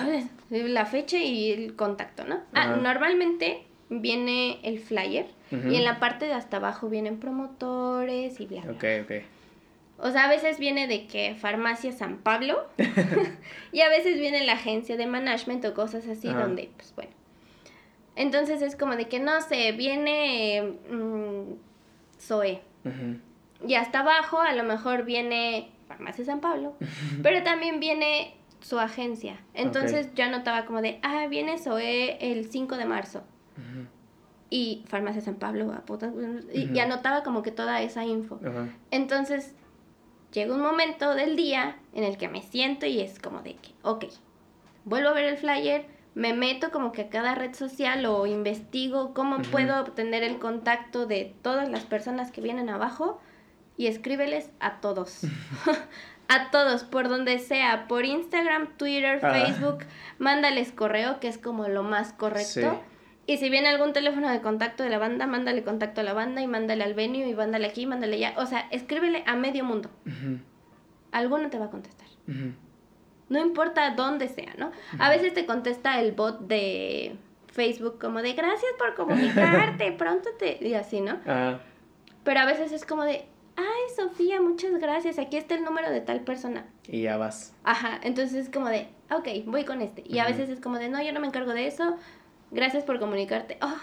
la fecha y el contacto, ¿no? Ah, normalmente viene el flyer y en la parte de hasta abajo vienen promotores y bla, bla. Ok, ok. O sea, a veces viene de que Farmacia San Pablo y a veces viene la agencia de management o cosas así donde, pues bueno. Entonces es como de que no sé, viene mmm, Zoe. Y hasta abajo a lo mejor viene Farmacia San Pablo, pero también viene su agencia. Entonces yo anotaba como de, ah, viene Zoe el 5 de marzo y Farmacia San Pablo, a y, anotaba como que toda esa info. Entonces, llega un momento del día en el que me siento y es como de que, ok, vuelvo a ver el flyer, me meto como que a cada red social o investigo cómo puedo obtener el contacto de todas las personas que vienen abajo y escríbeles a todos. A todos, por donde sea, por Instagram, Twitter, Ah. Facebook, mándales correo, que es como lo más correcto. Y si viene algún teléfono de contacto de la banda, mándale contacto a la banda y mándale al venue y mándale aquí, mándale allá. O sea, escríbele a medio mundo. Ujú, Alguno te va a contestar. No importa dónde sea, ¿no? A veces te contesta el bot de Facebook como de gracias por comunicarte, pronto te... y así, ¿no? Ah, Pero a veces es como de, ay Sofía, muchas gracias, aquí está el número de tal persona. y ya vas. Ajá, entonces es como de, ok, voy con este. Y a veces es como de, no, yo no me encargo de eso, gracias por comunicarte. Oh,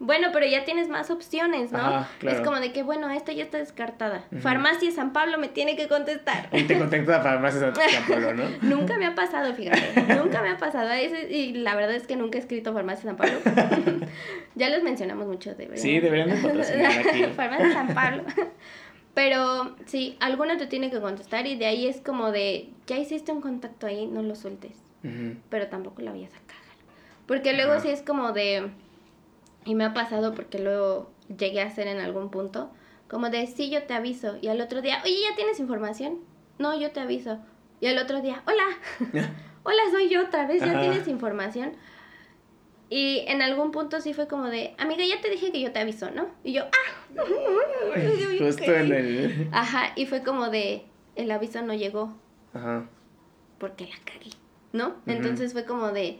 bueno, pero ya tienes más opciones, ¿no? Ajá, claro. Es como de que, bueno, esta ya está descartada. Farmacia San Pablo me tiene que contestar. Y te contacta a farmacias San Pablo, ¿no? Nunca me ha pasado, fíjate. Nunca me ha pasado. Y la verdad es que nunca he escrito Farmacia San Pablo. ya los mencionamos mucho, de verdad. Sí, deberían de patrocinar aquí. Farmacia San Pablo. Pero sí, alguna te tiene que contestar y de ahí es como de, ya hiciste un contacto ahí, no lo sueltes. Ujú. Pero tampoco la vayas a. Porque luego Ajá. sí es como de, y me ha pasado porque luego llegué a hacer en algún punto, como de, sí, yo te aviso. Y al otro día, oye, ¿ya tienes información? No, yo te aviso. Y al otro día, hola, hola, soy yo otra vez, ¿ya Ajá. tienes información? Y en algún punto sí fue como de, amiga, ya te dije que yo te aviso, ¿no? Y yo, ah, Justo ok". en el. Ajá, y fue como de, el aviso no llegó Ajá. porque la cagué, ¿no? Entonces fue como de,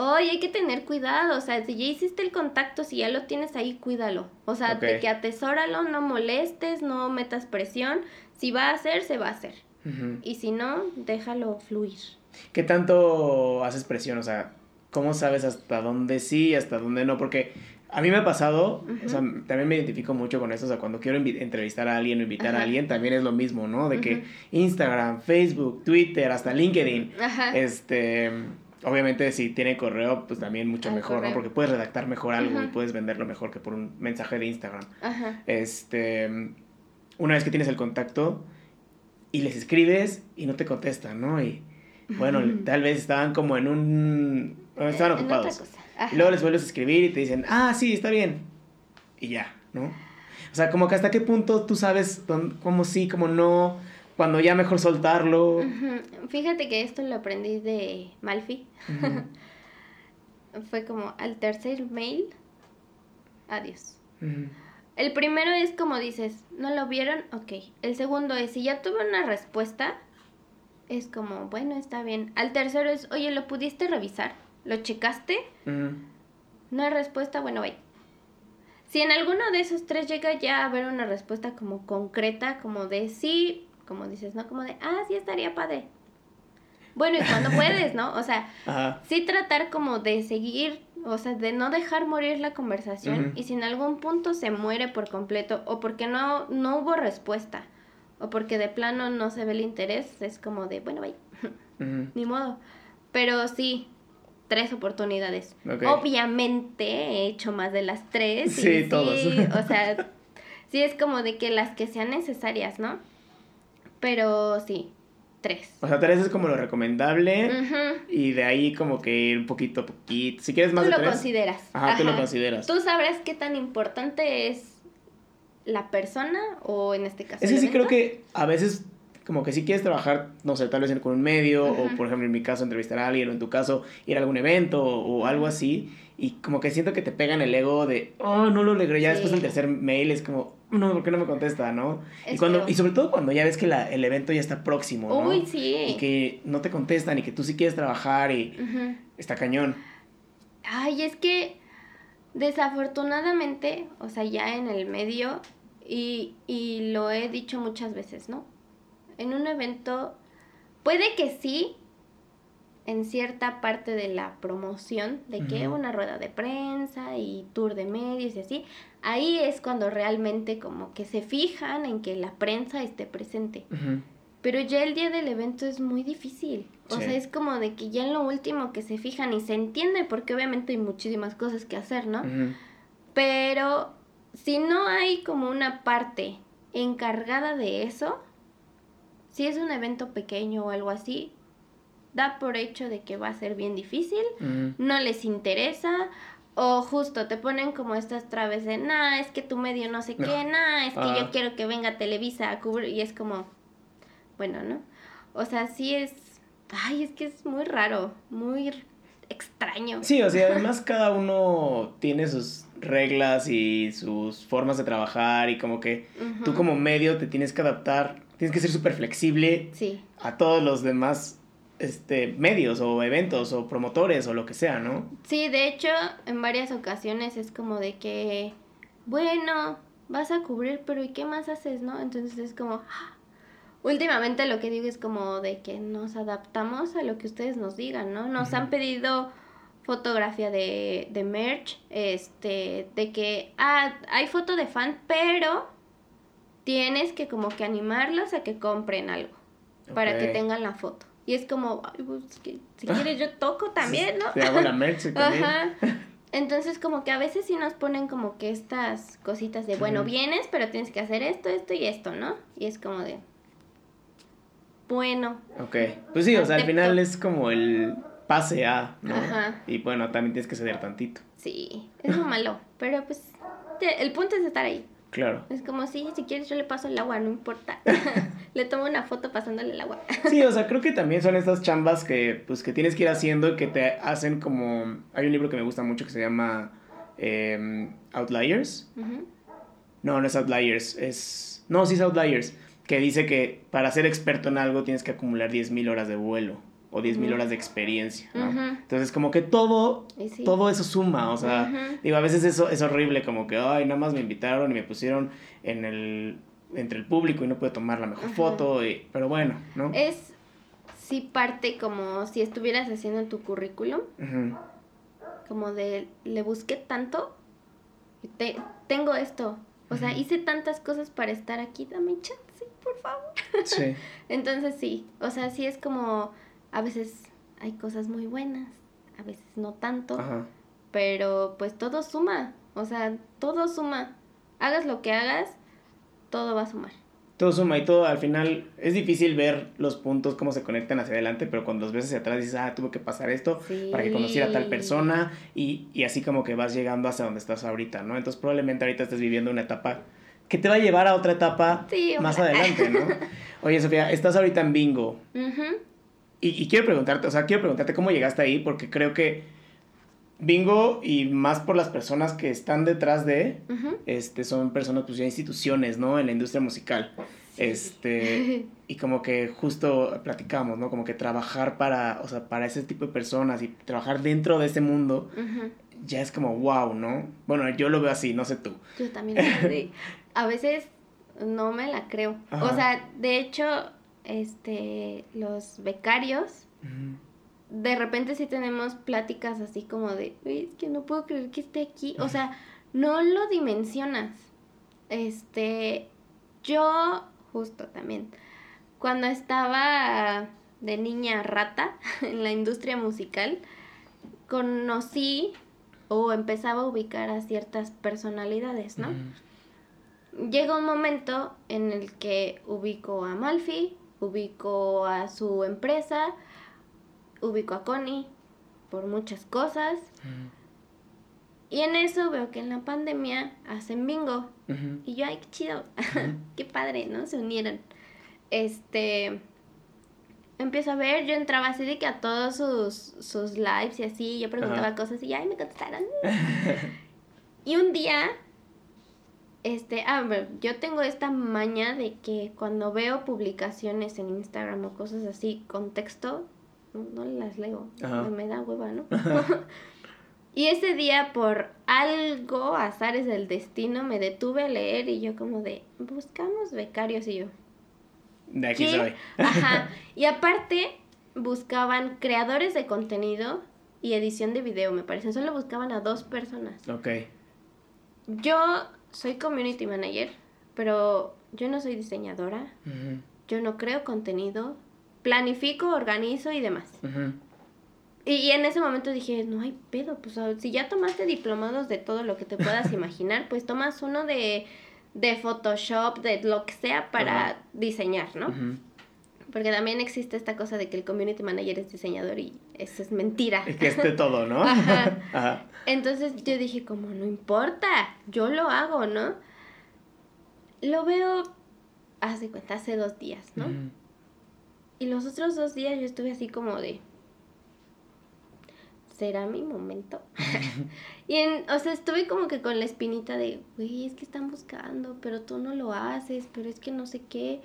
oye, hay que tener cuidado, o sea, si ya hiciste el contacto, si ya lo tienes ahí, cuídalo. O sea, de que atesóralo, no molestes, no metas presión. Si va a hacer, se va a hacer. Y si no, déjalo fluir. ¿Qué tanto haces presión? O sea, ¿cómo sabes hasta dónde sí y hasta dónde no? Porque a mí me ha pasado, o sea, también me identifico mucho con esto, o sea, cuando quiero entrevistar a alguien o invitar a alguien, también es lo mismo, ¿no? De que. Instagram, Facebook, Twitter, hasta LinkedIn, Ajá. este, obviamente si tiene correo, pues también mucho Al mejor, ¿no? Porque puedes redactar mejor algo y puedes venderlo mejor que por un mensaje de Instagram. Ajá. Este, una vez que tienes el contacto y les escribes y no te contestan, ¿no? Y bueno, tal vez estaban como en un... bueno, estaban ocupados. Y luego les vuelves a escribir y te dicen, ah, sí, está bien. Y ya, ¿no? O sea, como que hasta qué punto tú sabes dónde- cómo sí, cómo no, cuando ya mejor soltarlo. Fíjate que esto lo aprendí de Malfi. Fue como al tercer mail, adiós. El primero es como dices, ¿no lo vieron? Ok. El segundo es, si ya tuve una respuesta, es como, bueno, está bien. Al tercero es, oye, ¿lo pudiste revisar? ¿Lo checaste? No hay respuesta, bueno, bye. Si en alguno de esos tres llega ya a haber una respuesta como concreta, como de sí, como dices, ¿no? Como de, ah, sí estaría padre. Bueno, y cuando puedes, ¿no? O sea, Ajá. sí tratar como de seguir, o sea, de no dejar morir la conversación y si en algún punto se muere por completo o porque no, no hubo respuesta o porque de plano no se ve el interés, es como de, bueno, Ujú. ni modo. Pero sí, tres oportunidades. Obviamente he hecho más de las tres. y Sí, todos. O sea, sí es como de que las que sean necesarias, ¿no? Pero sí, tres. O sea, tres es como lo recomendable Ujú. y de ahí como que ir un poquito a poquito. Si quieres más Tú de lo tres. consideras. Ajá, tú lo consideras. Tú sabrás qué tan importante es la persona o en este caso. Es que sí creo que a veces como que si quieres trabajar, no sé, tal vez con un medio o por ejemplo en mi caso entrevistar a alguien o en tu caso ir a algún evento o, o algo así y como que siento que te pegan el ego de, oh, no lo logré, ya Sí. después del tercer mail es como, no, ¿por qué no me contesta, no? Y, cuando, feo. y sobre todo cuando ya ves que la- el evento ya está próximo, ¿no? Uy, sí. Y que no te contestan y que tú sí quieres trabajar y está cañón. Ay, es que desafortunadamente, o sea, ya en el medio, y, y lo he dicho muchas veces, ¿no? En un evento, puede que sí, en cierta parte de la promoción, de que una rueda de prensa y tour de medios y así, ahí es cuando realmente como que se fijan en que la prensa esté presente. Pero ya el día del evento es muy difícil. O Sí. sea, es como de que ya en lo último que se fijan y se entiende porque obviamente hay muchísimas cosas que hacer, ¿no? Pero si no hay como una parte encargada de eso, si es un evento pequeño o algo así, da por hecho de que va a ser bien difícil, no les interesa. O justo te ponen como estas traves de, nah, es que tu medio no sé qué, nah, es que Ah. yo quiero que venga Televisa a cubrir. Y es como, bueno, ¿no? O sea, sí es, ay, es que es muy raro, muy extraño. Sí, o sea, además cada uno tiene sus reglas y sus formas de trabajar y como que tú como medio te tienes que adaptar, tienes que ser súper flexible sí. a todos los demás este, medios o eventos o promotores o lo que sea, ¿no? Sí, de hecho, en varias ocasiones es como de que, bueno, vas a cubrir, pero ¿y qué más haces, no? Entonces es como, ah, últimamente lo que digo es como de que nos adaptamos a lo que ustedes nos digan, ¿no? Nos han pedido fotografía de, de merch, este, de que, ah, hay foto de fan, pero tienes que como que animarlos a que compren algo para que tengan la foto. Y es como, pues, si quieres yo toco también, ¿no? Te hago la merch también. Ajá. Entonces como que a veces sí nos ponen como que estas cositas de, bueno, vienes, pero tienes que hacer esto, esto y esto, ¿no? Y es como de, bueno. Ok, pues sí, o sea, al final es como el pase a, ¿no? Ajá. Y bueno, también tienes que ceder tantito. Sí, es lo malo, pero pues el punto es estar ahí. Claro. Es como, sí, si quieres yo le paso el agua, no importa. le tomo una foto pasándole el agua. sí, o sea, creo que también son estas chambas que, pues, que tienes que ir haciendo y que te hacen como... Hay un libro que me gusta mucho que se llama em, Outliers. No, no es Outliers, es... No, sí es Outliers, que dice que para ser experto en algo tienes que acumular 10.000 horas de vuelo o 10.000 horas de experiencia, ¿no? Entonces, como que todo, todo eso suma, o sea, digo, a veces eso es horrible, como que, ay, nada más me invitaron y me pusieron en el, entre el público y no pude tomar la mejor foto, y, pero bueno, ¿no? Es, sí parte como si estuvieras haciendo tu currículum, como de, le busqué tanto, te, tengo esto, o sea, hice tantas cosas para estar aquí, dame chance, por favor. Sí. Entonces sí, o sea, sí es como a veces hay cosas muy buenas, a veces no tanto, pero pues todo suma, o sea, todo suma. Hagas lo que hagas, todo va a sumar. Todo suma y todo, al final es difícil ver los puntos, cómo se conectan hacia adelante, pero cuando los ves hacia atrás dices, ah, tuvo que pasar esto para que conociera a tal persona y, y así como que vas llegando hacia donde estás ahorita, ¿no? Entonces probablemente ahorita estés viviendo una etapa que te va a llevar a otra etapa más adelante, ¿no? Oye, Sofía, estás ahorita en bingo. Y, quiero preguntarte, o sea, quiero preguntarte cómo llegaste ahí, porque creo que Bingo y más por las personas que están detrás de, este, son personas, pues ya instituciones, ¿no? En la industria musical. Este, y como que justo platicamos, ¿no? Como que trabajar para, o sea, para ese tipo de personas y trabajar dentro de ese mundo, ya es como wow, ¿no? Bueno, yo lo veo así, no sé tú. Yo también, a veces no me la creo. O sea, de hecho, este, los becarios, de repente sí tenemos pláticas así como de, es que no puedo creer que esté aquí. O sea, no lo dimensionas. Este, yo, justo también, cuando estaba de niña rata en la industria musical, conocí o empezaba a ubicar a ciertas personalidades, ¿no? Llega un momento en el que ubico a Malfi, ubico a su empresa, ubico a Connie por muchas cosas. Y en eso veo que en la pandemia hacen bingo. Y yo, ay, qué chido. qué padre, ¿no? Se unieron. Este. Empiezo a ver, yo entraba así de que a todos sus, sus lives y así, yo preguntaba cosas y ay, me contestaron. y un día este, ah, yo tengo esta maña de que cuando veo publicaciones en Instagram o cosas así con texto, no, las leo, me da hueva, ¿no? y ese día por algo, azares del destino, me detuve a leer y yo como de, buscamos becarios y yo. De aquí soy. Ajá. Y aparte, buscaban creadores de contenido y edición de video, me parece. Solo buscaban a dos personas. Ok. Yo soy community manager, pero yo no soy diseñadora, yo no creo contenido, planifico, organizo y demás. y, en ese momento dije, no hay pedo, pues si ya tomaste diplomados de todo lo que te puedas imaginar, pues tomas uno de, de Photoshop, de lo que sea para diseñar, ¿no? Porque también existe esta cosa de que el community manager es diseñador y eso es mentira. Es que esté todo, ¿no? Ajá. Entonces yo dije, como no importa, yo lo hago, ¿no? Lo veo, hace cuenta, hace dos días, ¿no? Y los otros dos días yo estuve así como de... ¿Será mi momento? y en, o sea, estuve como que con la espinita de, güey, es que están buscando, pero tú no lo haces, pero es que no sé qué.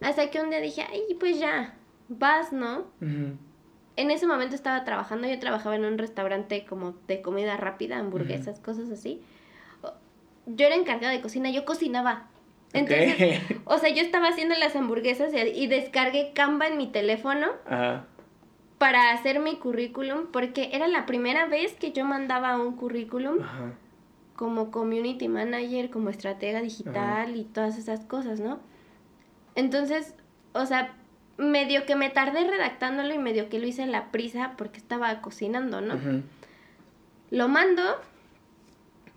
Hasta que un día dije, ay, pues ya, vas, ¿no? En ese momento estaba trabajando, yo trabajaba en un restaurante como de comida rápida, hamburguesas, cosas así. Yo era encargada de cocina, yo cocinaba. Entonces, o sea, yo estaba haciendo las hamburguesas y, descargué Canva en mi teléfono para hacer mi currículum, porque era la primera vez que yo mandaba un currículum como community manager, como estratega digital y todas esas cosas, ¿no? Entonces, o sea, medio que me tardé redactándolo y medio que lo hice en la prisa porque estaba cocinando, ¿no? Lo mando,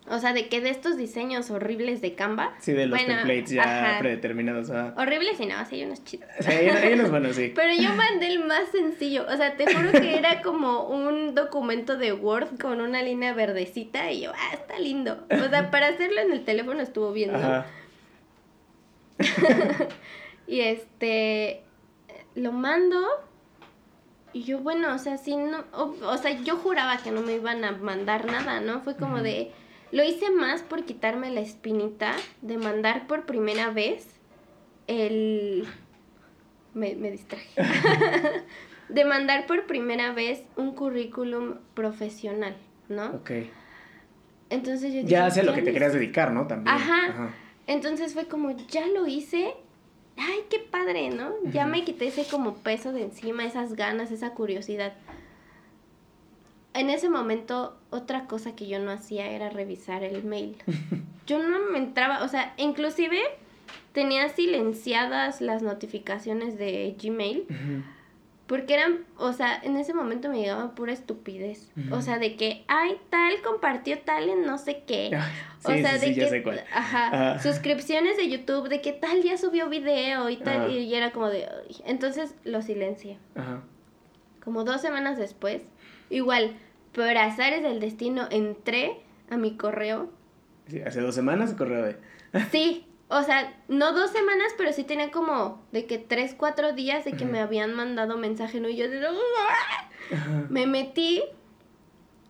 o sea, de que de estos diseños horribles de Canva. Sí, de los templates ya predeterminados. Horribles y no, sí hay unos chidos. Sí, hay, unos buenos, sí. Pero yo mandé el más sencillo. O sea, te juro que era como un documento de Word con una línea verdecita y yo, ah, está lindo. O sea, para hacerlo en el teléfono estuvo bien, ¿no? Y este, lo mando y yo, bueno, o sea, sí, no, o, sea, yo juraba que no me iban a mandar nada, ¿no? Fue como de, lo hice más por quitarme la espinita de mandar por primera vez el... Me, me distraje. de mandar por primera vez un currículum profesional, ¿no? Ok. Entonces yo dije, Ya hace lo que te querías dedicar, ¿no? También. Ajá. Entonces fue como, ya lo hice ay, qué padre, ¿no? Ya me quité ese como peso de encima, esas ganas, esa curiosidad. En ese momento, otra cosa que yo no hacía era revisar el mail. Yo no me entraba, o sea, inclusive tenía silenciadas las notificaciones de Gmail. Porque eran, o sea, en ese momento me llegaba pura estupidez. O sea, de que, ay, tal compartió tal en no sé qué. o sea, de que, Ajá, suscripciones de YouTube, de que tal ya subió video y tal. Y era como de, entonces lo silencié. Ajá. Como dos semanas después, igual, por azares del destino, entré a mi correo. Sí, hace dos semanas el correo de... sí, o sea, no dos semanas, pero sí tenía como de que tres, cuatro días de que me habían mandado mensaje, ¿no? Y yo de... Me metí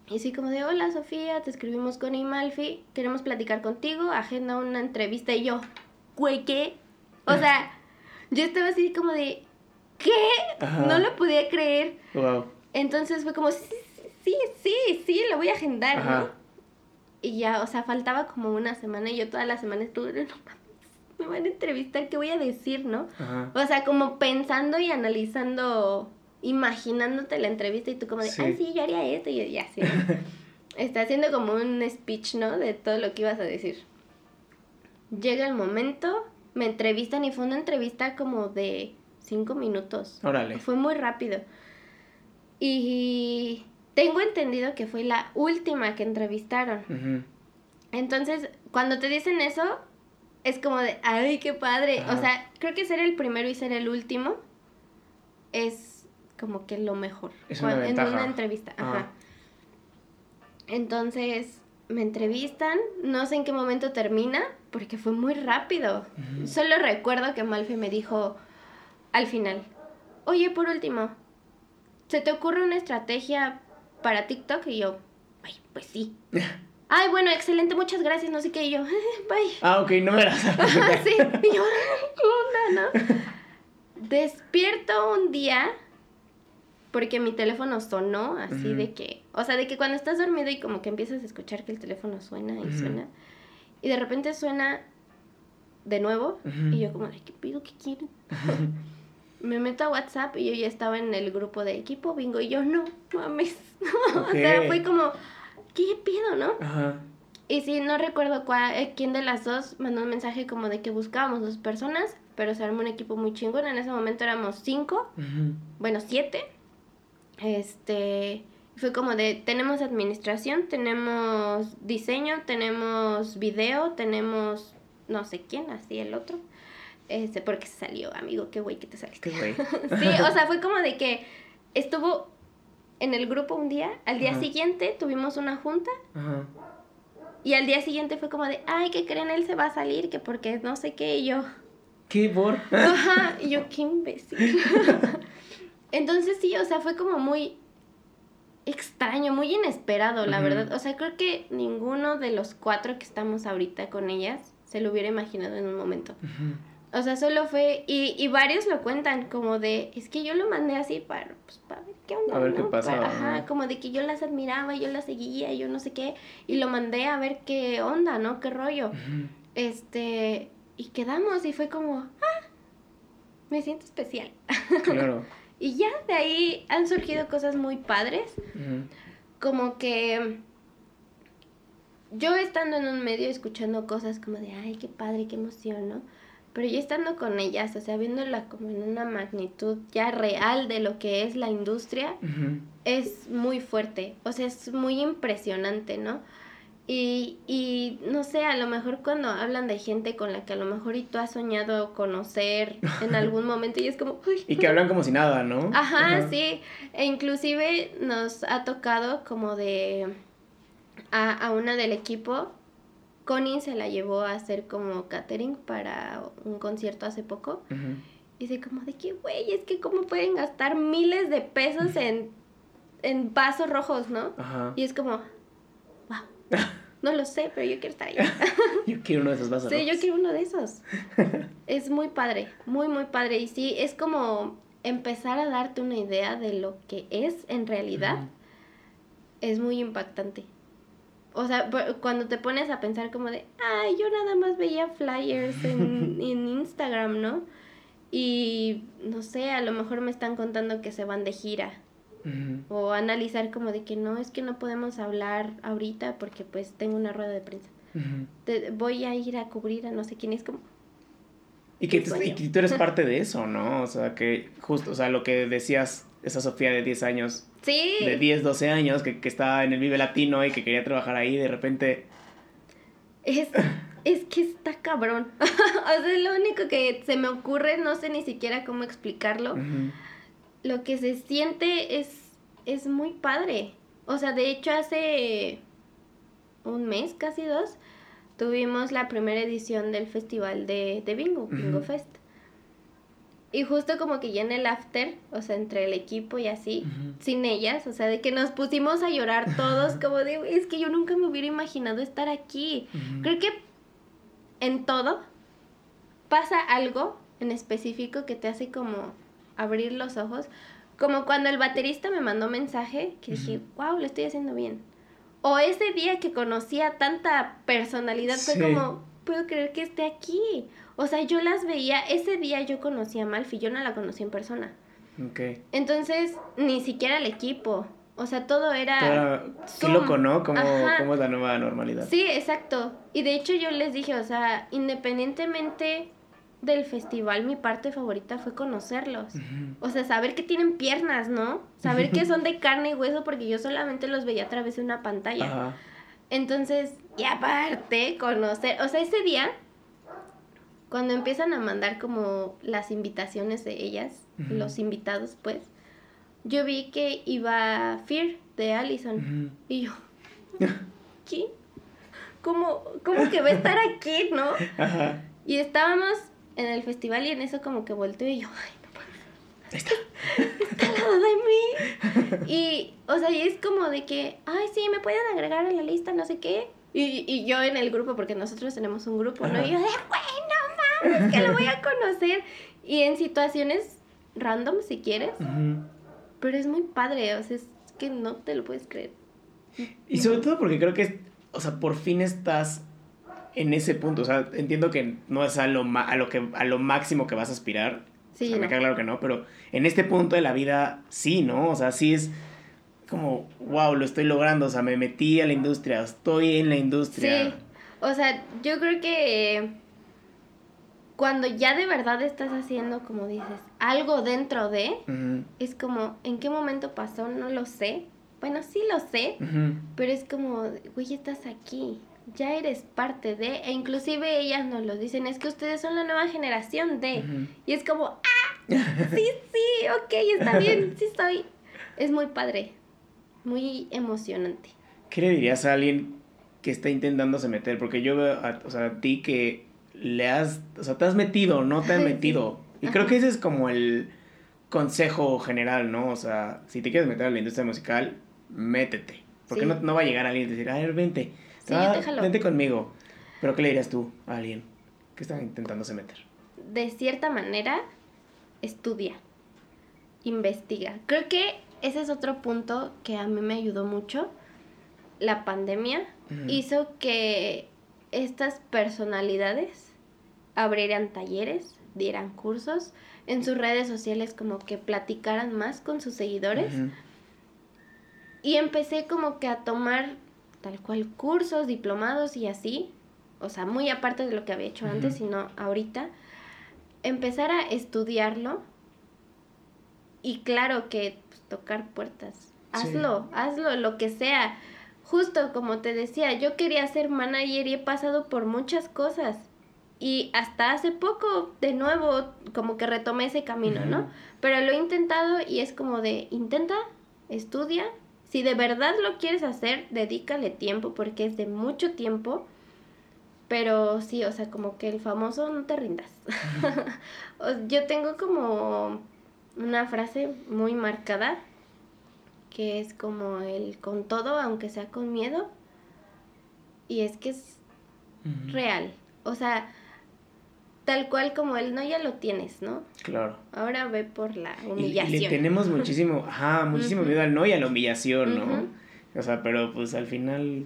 y sí como de, hola Sofía, te escribimos con Imalfi, queremos platicar contigo, agenda una entrevista y yo, güey, ¿qué? O sea, yo estaba así como de, ¿qué? No lo podía creer. Wow. Entonces fue como, sí, sí, sí, sí, lo voy a agendar, ¿no? Y ya, o sea, faltaba como una semana y yo toda la semana estuve, no me van a entrevistar, ¿qué voy a decir, no? O sea, como pensando y analizando, imaginándote la entrevista y tú como de, ay, sí, yo haría esto y ya, sí. Está haciendo como un speech, ¿no? De todo lo que ibas a decir. Llega el momento, me entrevistan y fue una entrevista como de cinco minutos. Órale. Fue muy rápido. Y tengo entendido que fue la última que entrevistaron. Entonces, cuando te dicen eso, es como de, ay, qué padre. O sea, creo que ser el primero y ser el último es como que lo mejor. Es una en una entrevista. Ajá. Entonces, me entrevistan, no sé en qué momento termina, porque fue muy rápido. Solo recuerdo que Malfi me dijo al final, oye, por último, ¿se te ocurre una estrategia para TikTok? Y yo, ay, pues sí. ay, bueno, excelente, muchas gracias, no sé qué, y yo, bye. Ah, ok, no me la sí, y yo, ¿qué onda, no? Despierto un día porque mi teléfono sonó así de que, o sea, de que cuando estás dormido y como que empiezas a escuchar que el teléfono suena y suena, y de repente suena de nuevo, y yo como, ¿qué pido? ¿Qué quieren? me meto a WhatsApp y yo ya estaba en el grupo de equipo bingo y yo, no, mames, o sea, fue como ¿qué pido, no? Ajá. Y sí, no recuerdo cuál, eh, quién de las dos mandó un mensaje como de que buscábamos dos personas, pero se armó un equipo muy chingón. En ese momento éramos cinco, bueno, siete. Este, fue como de, tenemos administración, tenemos diseño, tenemos video, tenemos no sé quién, así el otro. Este, porque se salió, amigo, qué güey que te saliste. Qué güey. sí, o sea, fue como de que estuvo en el grupo un día, al día siguiente tuvimos una junta. Y al día siguiente fue como de, ay, ¿qué creen? Él se va a salir, que porque no sé qué, y yo. ¿Qué por? Ajá, y yo, qué imbécil. Entonces sí, o sea, fue como muy extraño, muy inesperado, la verdad. O sea, creo que ninguno de los cuatro que estamos ahorita con ellas se lo hubiera imaginado en un momento. O sea, solo fue, y, y varios lo cuentan como de, es que yo lo mandé así para, pues, para ver qué onda. A ver qué pasa. Para- ajá, como de que yo las admiraba, yo las seguía, yo no sé qué, y lo mandé a ver qué onda, ¿no? Qué rollo. Este, y quedamos y fue como, ah, me siento especial. Claro. Y ya de ahí han surgido cosas muy padres, como que yo estando en un medio escuchando cosas como de, ay, qué padre, qué emoción, ¿no? Pero yo estando con ellas, o sea, viéndola como en una magnitud ya real de lo que es la industria, es muy fuerte, o sea, es muy impresionante, ¿no? Y, y no sé, a lo mejor cuando hablan de gente con la que a lo mejor y tú has soñado conocer en algún momento y es como, uy, Y que hablan como si nada, ¿no? Ajá, sí. E inclusive nos ha tocado como de a, a una del equipo. Connie se la llevó a hacer como catering para un concierto hace poco. Y dice como de que, güey, es que cómo pueden gastar miles de pesos en, en vasos rojos, ¿no? Ajá. Y es como, wow, no lo sé, pero yo quiero estar ahí. Yo quiero uno de esos vasos. Sí, yo quiero uno de esos. es muy padre, muy, muy padre. Y sí, es como empezar a darte una idea de lo que es en realidad. Es muy impactante. O sea, cuando te pones a pensar como de, ay, yo nada más veía flyers en, en Instagram, ¿no? Y no sé, a lo mejor me están contando que se van de gira. O analizar como de que no, es que no podemos hablar ahorita porque pues tengo una rueda de prensa. Te- voy a ir a cubrir a no sé quién. Es como, Y que, tú- y que tú eres parte de eso, ¿no? O sea, que justo, o sea, lo que decías, esa Sofía de 10 años, sí. de 10, 12 años, que, que estaba en el Vive Latino y que quería trabajar ahí, de repente, Es, es que está cabrón. o sea, es lo único que se me ocurre, no sé ni siquiera cómo explicarlo. Lo que se siente es, es muy padre. O sea, de hecho hace un mes, casi dos, tuvimos la primera edición del festival de, de Bingo, Bingo. Fest. Y justo como que ya en el after, o sea, entre el equipo y así, sin ellas, o sea, de que nos pusimos a llorar todos, como de, "Güey, es que yo nunca me hubiera imaginado estar aquí. Creo que en todo pasa algo en específico que te hace como abrir los ojos. Como cuando el baterista me mandó mensaje que dije, wow, lo estoy haciendo bien. O ese día que conocí a tanta personalidad fue como, puedo creer que esté aquí. O sea, yo las veía, ese día yo conocí a Malfi, yo no la conocí en persona. Ok. Entonces, ni siquiera el equipo. O sea, todo era... Loco, ¿no? Cómo es la nueva normalidad. Sí, exacto. Y de hecho yo les dije, o sea, independientemente del festival, mi parte favorita fue conocerlos. O sea, saber que tienen piernas, ¿no? Saber que son de carne y hueso porque yo solamente los veía a través de una pantalla. Ajá. Entonces, y aparte, conocer, o sea, ese día, cuando empiezan a mandar como las invitaciones de ellas, los invitados, pues, yo vi que iba Fear de Allison. Y yo, ¿qué? ¿Cómo, ¿Cómo que va a estar aquí, no? Ajá. Y estábamos en el festival y en eso como que volteo y yo, ay, no puedo está. está al lado de mí. Y, o sea, y es como de que, ay, sí, me pueden agregar a la lista, no sé qué. Y, y yo en el grupo, porque nosotros tenemos un grupo, ¿no? Ajá. Y yo de, güey, no mames, que lo voy a conocer. Y en situaciones random, si quieres, pero es muy padre, o sea, es que no te lo puedes creer. Y sobre todo porque creo que, o sea, por fin estás en ese punto. O sea, entiendo que no es a lo, ma- a lo, que, a lo máximo que vas a aspirar. Sí, O sea, me queda claro que no, pero en este punto de la vida sí, ¿no? O sea, sí es como, wow, lo estoy logrando. O sea, me metí a la industria, estoy en la industria. Sí, o sea, yo creo que cuando ya de verdad estás haciendo, como dices, algo dentro de, es como, ¿en qué momento pasó? No lo sé. Bueno, sí lo sé, pero es como, güey, estás aquí, ya eres parte de, e inclusive ellas nos lo dicen, es que ustedes son la nueva generación de, y es como, ah, sí, sí, ok, está bien, sí soy. Es muy padre, muy emocionante. ¿Qué le dirías a alguien que está intentándose meter? Porque yo veo a, o sea, a ti que le has, o sea, te has metido, no te has Sí. metido. Y Ajá. creo que ese es como el, consejo general, ¿no? O sea, si te quieres meter a la industria musical, métete. Porque no, no, va a llegar alguien y decir, a ver, vente. Sí, ah, déjalo. Vente conmigo. Pero ¿qué le dirías tú a alguien que está intentándose meter? De cierta manera, estudia, investiga. Creo que ese es otro punto que a mí me ayudó mucho. La pandemia hizo que estas personalidades abrieran talleres, dieran cursos, en sus redes sociales como que platicaran más con sus seguidores. Y empecé como que a tomar tal cual cursos, diplomados y así. O sea, muy aparte de lo que había hecho antes, sino ahorita. Empezar a estudiarlo. Y claro que tocar puertas. Hazlo, hazlo, lo que sea. Justo como te decía, yo quería ser manager y he pasado por muchas cosas y hasta hace poco, de nuevo, como que retomé ese camino, ¿no? Pero lo he intentado y es como de, intenta, estudia. Si de verdad lo quieres hacer, dedícale tiempo porque es de mucho tiempo. Pero sí, o sea, como que el famoso no te rindas. Yo tengo como una frase muy marcada que es como el con todo, aunque sea con miedo. Y es que es real. O sea, tal cual como él, no, ya lo tienes, ¿no? Claro. Ahora ve por la humillación. Y, le tenemos muchísimo, ajá, muchísimo miedo al no y a la humillación, ¿no? O sea, pero pues al final...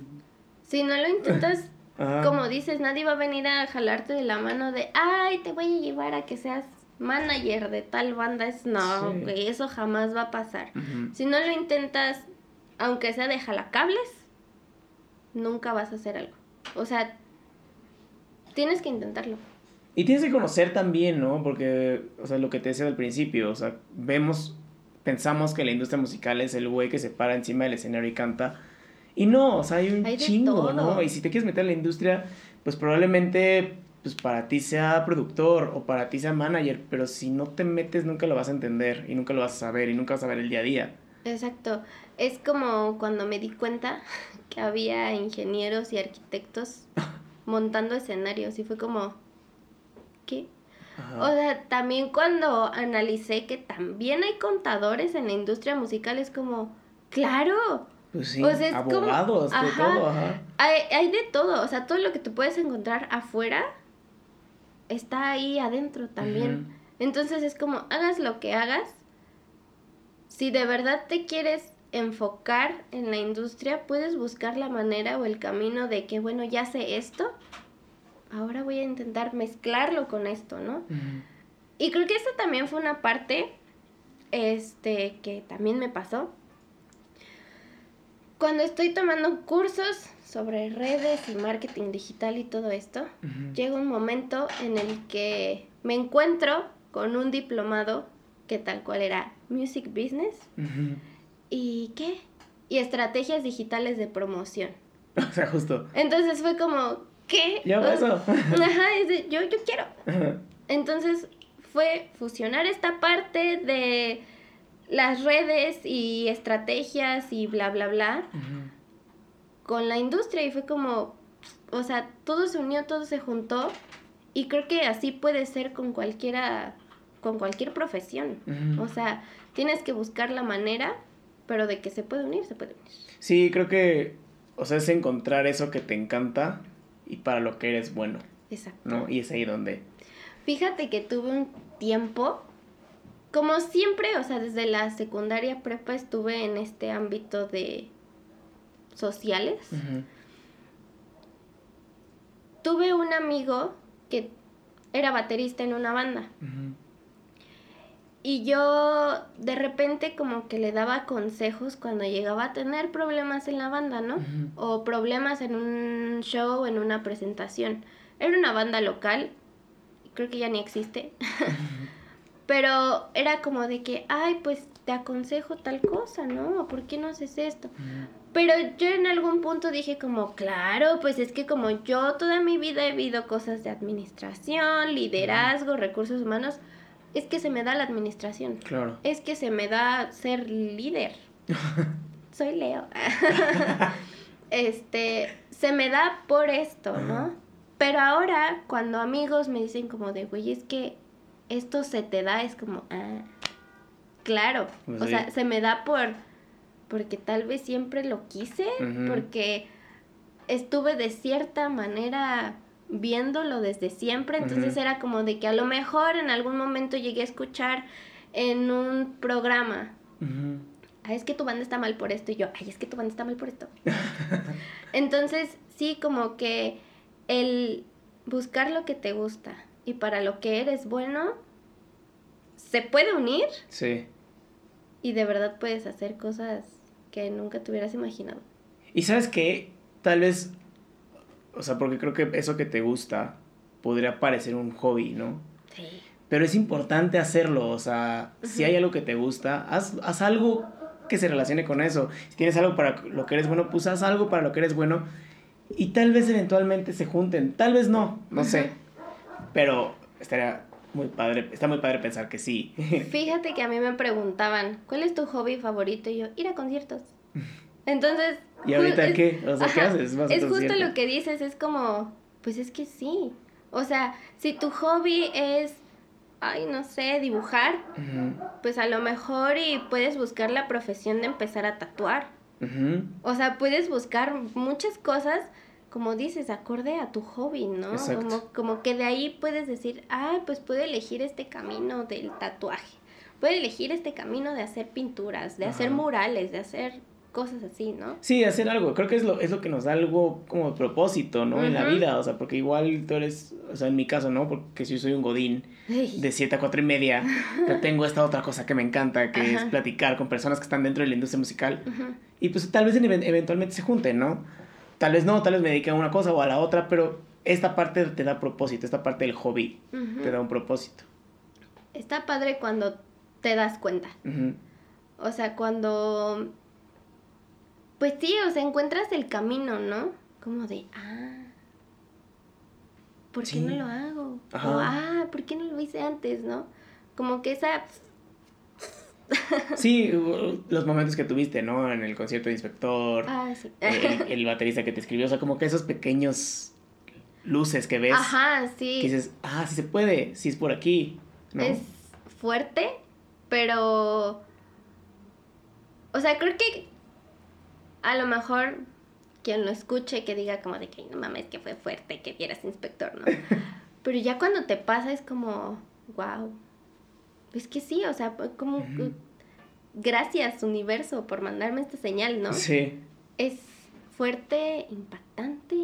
Si no lo intentas, como dices, nadie va a venir a jalarte de la mano de, ay, te voy a llevar a que seas manager de tal banda. Es, no, eso jamás va a pasar. Si no lo intentas, aunque sea de jalacables, nunca vas a hacer algo. O sea, tienes que intentarlo. Y tienes que conocer también, ¿no? Porque, o sea, lo que te decía al principio, o sea, vemos, pensamos que la industria musical es el güey que se para encima del escenario y canta. Y no, o sea, hay un chingo, ¿no? Y si te quieres meter en la industria, pues probablemente pues para ti sea productor o para ti sea manager, pero si no te metes nunca lo vas a entender y nunca lo vas a saber y nunca vas a ver el día a día. Exacto. Es como cuando me di cuenta que había ingenieros y arquitectos montando escenarios y fue como, qué? O sea, también cuando analicé que también hay contadores en la industria musical, es como, claro. Pues sí, abogados, de todo, ajá. Hay, hay de todo, o sea, todo lo que tú puedes encontrar afuera está ahí adentro también. Entonces es como, hagas lo que hagas, si de verdad te quieres enfocar en la industria, puedes buscar la manera o el camino de que, bueno, ya sé esto, ahora voy a intentar mezclarlo con esto, ¿no? Y creo que esta también fue una parte este, que también me pasó. Cuando estoy tomando cursos sobre redes y marketing digital y todo esto, llega un momento en el que me encuentro con un diplomado que tal cual era Music Business. ¿Y qué? Y estrategias digitales de promoción. O sea, justo. Entonces fue como, ¿qué? Yo eso. Ajá, es de, yo, yo quiero. Entonces fue fusionar esta parte de las redes y estrategias y bla, bla, bla con la industria y fue como, o sea, todo se unió, todo se juntó y creo que así puede ser con cualquiera, con cualquier profesión. O sea, tienes que buscar la manera, pero de que se puede unir, se puede unir. Sí, creo que, o sea, es encontrar eso que te encanta y para lo que eres bueno. Exacto. ¿No? Y es ahí donde... Fíjate que tuve un tiempo, como siempre, o sea, desde la secundaria prepa estuve en este ámbito de sociales. Tuve un amigo que era baterista en una banda. Y yo de repente como que le daba consejos cuando llegaba a tener problemas en la banda, ¿no? O problemas en un show, en una presentación. Era una banda local, creo que ya ni existe. Pero era como de que, ay, pues te aconsejo tal cosa, ¿no? ¿Por qué no haces esto? Pero yo en algún punto dije como, claro, pues es que como yo toda mi vida he vivido cosas de administración, liderazgo, recursos humanos, es que se me da la administración. Claro. Es que se me da ser líder. Soy Leo. este, se me da por esto, ¿no? Pero ahora, cuando amigos me dicen como de, güey, es que esto se te da, es como, ah, Claro, Pues o sí. sea, se me da por porque tal vez siempre lo quise, porque estuve de cierta manera viéndolo desde siempre, entonces era como de que a lo mejor en algún momento llegué a escuchar en un programa, ay, es que tu banda está mal por esto, y yo, ay, es que tu banda está mal por esto. Entonces, sí, como que el buscar lo que te gusta y para lo que eres bueno, se puede unir Sí. y de verdad puedes hacer cosas que nunca te hubieras imaginado. Y sabes qué, tal vez, o sea, porque creo que eso que te gusta podría parecer un hobby, ¿no? Sí. Pero es importante hacerlo, o sea, si hay algo que te gusta, haz, haz algo que se relacione con eso. Si tienes algo para lo que eres bueno, pues haz algo para lo que eres bueno. Y tal vez eventualmente se junten, tal vez no, no sé. Pero estaría muy padre, está muy padre pensar que sí. Fíjate que a mí me preguntaban, ¿cuál es tu hobby favorito? Y yo, ir a conciertos. Entonces... ¿Y ahorita es- qué? O sea, ¿qué Ajá, haces? ¿Vas a Es justo lo que dices, es como, pues es que sí. O sea, si tu hobby es, ay, no sé, dibujar, pues a lo mejor y puedes buscar la profesión de empezar a tatuar. O sea, puedes buscar muchas cosas, como dices, acorde a tu hobby, ¿no? Exacto. Como, como que de ahí puedes decir, ay, pues puedo elegir este camino del tatuaje. Puedo elegir este camino de hacer pinturas, de hacer murales, de hacer cosas así, ¿no? Sí, hacer algo. Creo que es lo, es lo que nos da algo como propósito, ¿no? En la vida. O sea, porque igual tú eres, o sea, en mi caso, ¿no? Porque si soy un godín Ay, de 7 a 4 y media, yo tengo esta otra cosa que me encanta, que es platicar con personas que están dentro de la industria musical. Y pues tal vez en- eventualmente se junten, ¿no? Tal vez no, tal vez me dedique a una cosa o a la otra, pero esta parte te da propósito, esta parte del hobby te da un propósito. Está padre cuando te das cuenta. O sea, cuando... Pues sí, o sea, encuentras el camino, ¿no? Como de, ah, ¿por qué Sí. no lo hago? Ajá. O, ah, ¿por qué no lo hice antes, no? Como que esa... Sí, los momentos que tuviste, ¿no? En el concierto de Inspector, Ah, sí. el, el baterista que te escribió, o sea, como que esos pequeños luces que ves, Ajá, que sí. dices, ah, sí se puede, sí es por aquí, ¿no? Es fuerte, pero... O sea, creo que a lo mejor quien lo escuche que diga como de que "Ay, no mames que fue fuerte que vieras inspector, ¿no? Pero ya cuando te pasa es como, wow. Es que sí, o sea, pues, como gracias universo por mandarme esta señal, ¿no? Sí. Es fuerte, impactante,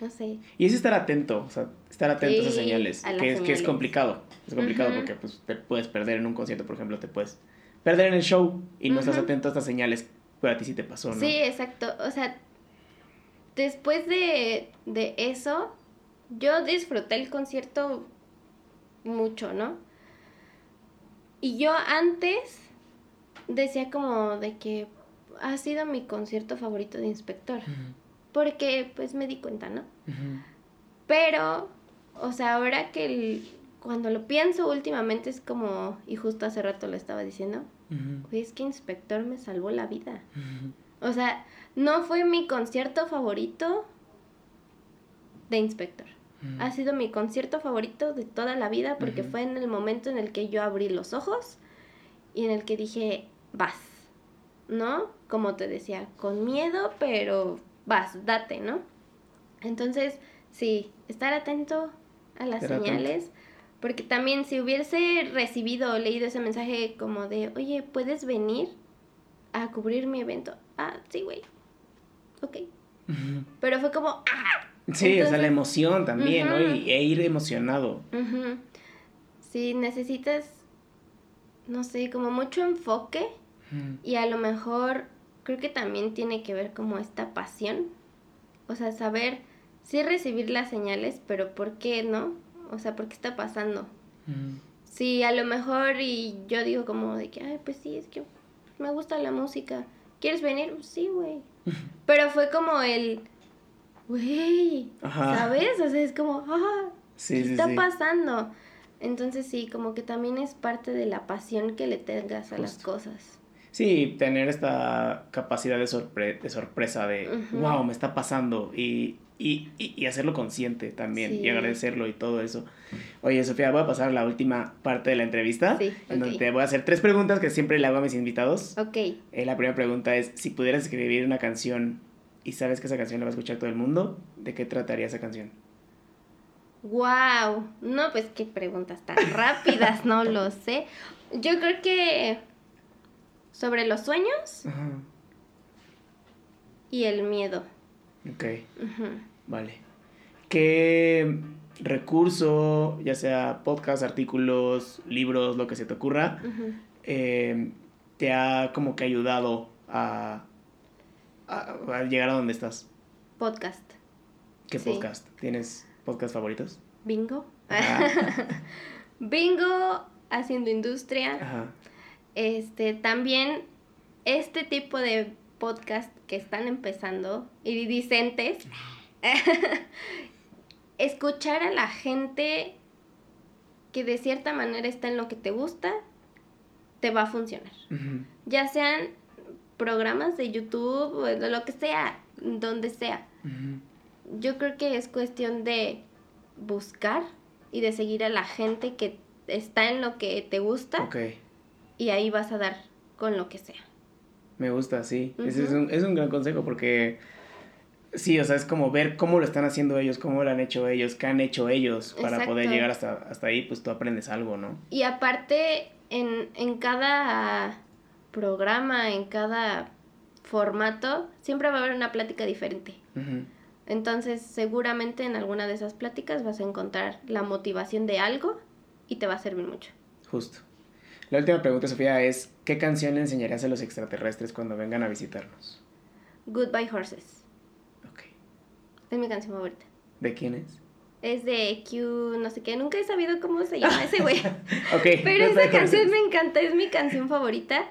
no sé. Y es estar atento, o sea, estar atento a esas señales, a que es, que es complicado. Es complicado porque pues, te puedes perder en un concierto, por ejemplo, te puedes perder en el show y no estás atento a estas señales, pero a ti sí te pasó, ¿no? Sí, exacto. O sea, después de, de eso, yo disfruté el concierto mucho, ¿no? Y yo antes decía como de que ha sido mi concierto favorito de inspector. Porque pues me di cuenta, ¿no? Pero, o sea, ahora que el- cuando lo pienso últimamente es como, y justo hace rato lo estaba diciendo, Ujú, "Güey, es que inspector me salvó la vida. O sea, no fue mi concierto favorito de Inspector. Ujú. Ha sido mi concierto favorito de toda la vida porque fue en el momento en el que yo abrí los ojos y en el que dije, vas, ¿no? Como te decía, con miedo, pero vas, date, ¿no? Entonces, sí, estar atento a las Estar atento. señales. Porque también si hubiese recibido o leído ese mensaje como de, oye, ¿puedes venir a cubrir mi evento? Ah, sí, güey. Ok. Pero fue como, ¡ah! Sí, o sea, Entonces- la emoción también, ¿no? Ujú. Y, e ir emocionado. Ujú. Sí, necesitas, no sé, como mucho enfoque Ujú. y a lo mejor creo que también tiene que ver como esta pasión. O sea, saber sí recibir las señales, pero ¿por qué no? O sea, ¿por qué está pasando? Sí, a lo mejor y yo digo como de que, ay, pues sí, es que me gusta la música. ¿Quieres venir? Sí, güey. Pero fue como el, güey. ¿sabes? O sea, es como, ah, Sí, ¿qué sí, está sí. pasando? Entonces sí, como que también es parte de la pasión que le tengas a las cosas. Sí, tener esta capacidad de, sorpre- de sorpresa de, wow, me está pasando. Y y, y, y hacerlo consciente también Sí. y agradecerlo y todo eso. Oye, Sofía, voy a pasar a la última parte de la entrevista, Sí, en donde te voy a hacer tres preguntas que siempre le hago a mis invitados. Ok. Eh, la primera pregunta es, si pudieras escribir una canción y sabes que esa canción la va a escuchar todo el mundo, ¿de qué trataría esa canción? Wow. No, pues qué preguntas tan rápidas, no lo sé. Yo creo que sobre los sueños Ajá. y el miedo. Ok, vale. ¿Qué recurso, ya sea podcast, artículos, libros, lo que se te ocurra, eh, te ha como que ayudado a, a- a llegar a donde estás? Podcast. ¿Qué Sí. podcast? ¿Tienes podcast favoritos? Bingo. Bingo haciendo industria. Ajá. Este, también este tipo de podcast que están empezando, iridicentes, escuchar a la gente que de cierta manera está en lo que te gusta, te va a funcionar. Ya sean programas de YouTube o lo que sea, donde sea. Yo creo que es cuestión de buscar y de seguir a la gente que está en lo que te gusta Ok. y ahí vas a dar con lo que sea. Me gusta, sí. Ese es un, es un gran consejo porque sí, o sea, es como ver cómo lo están haciendo ellos, cómo lo han hecho ellos, qué han hecho ellos para Exacto. poder llegar hasta, hasta ahí, pues tú aprendes algo, ¿no? Y aparte, en, en cada programa, en cada formato, siempre va a haber una plática diferente. Entonces, seguramente en alguna de esas pláticas vas a encontrar la motivación de algo y te va a servir mucho. Justo. La última pregunta, Sofía, es ¿qué canción le enseñarías a los extraterrestres cuando vengan a visitarnos? Goodbye Horses. Ok. Es mi canción favorita. ¿De quién es? Es de Q, no sé qué, nunca he sabido cómo se llama ese güey. Ok. Pero esa canción me encanta, es mi canción favorita.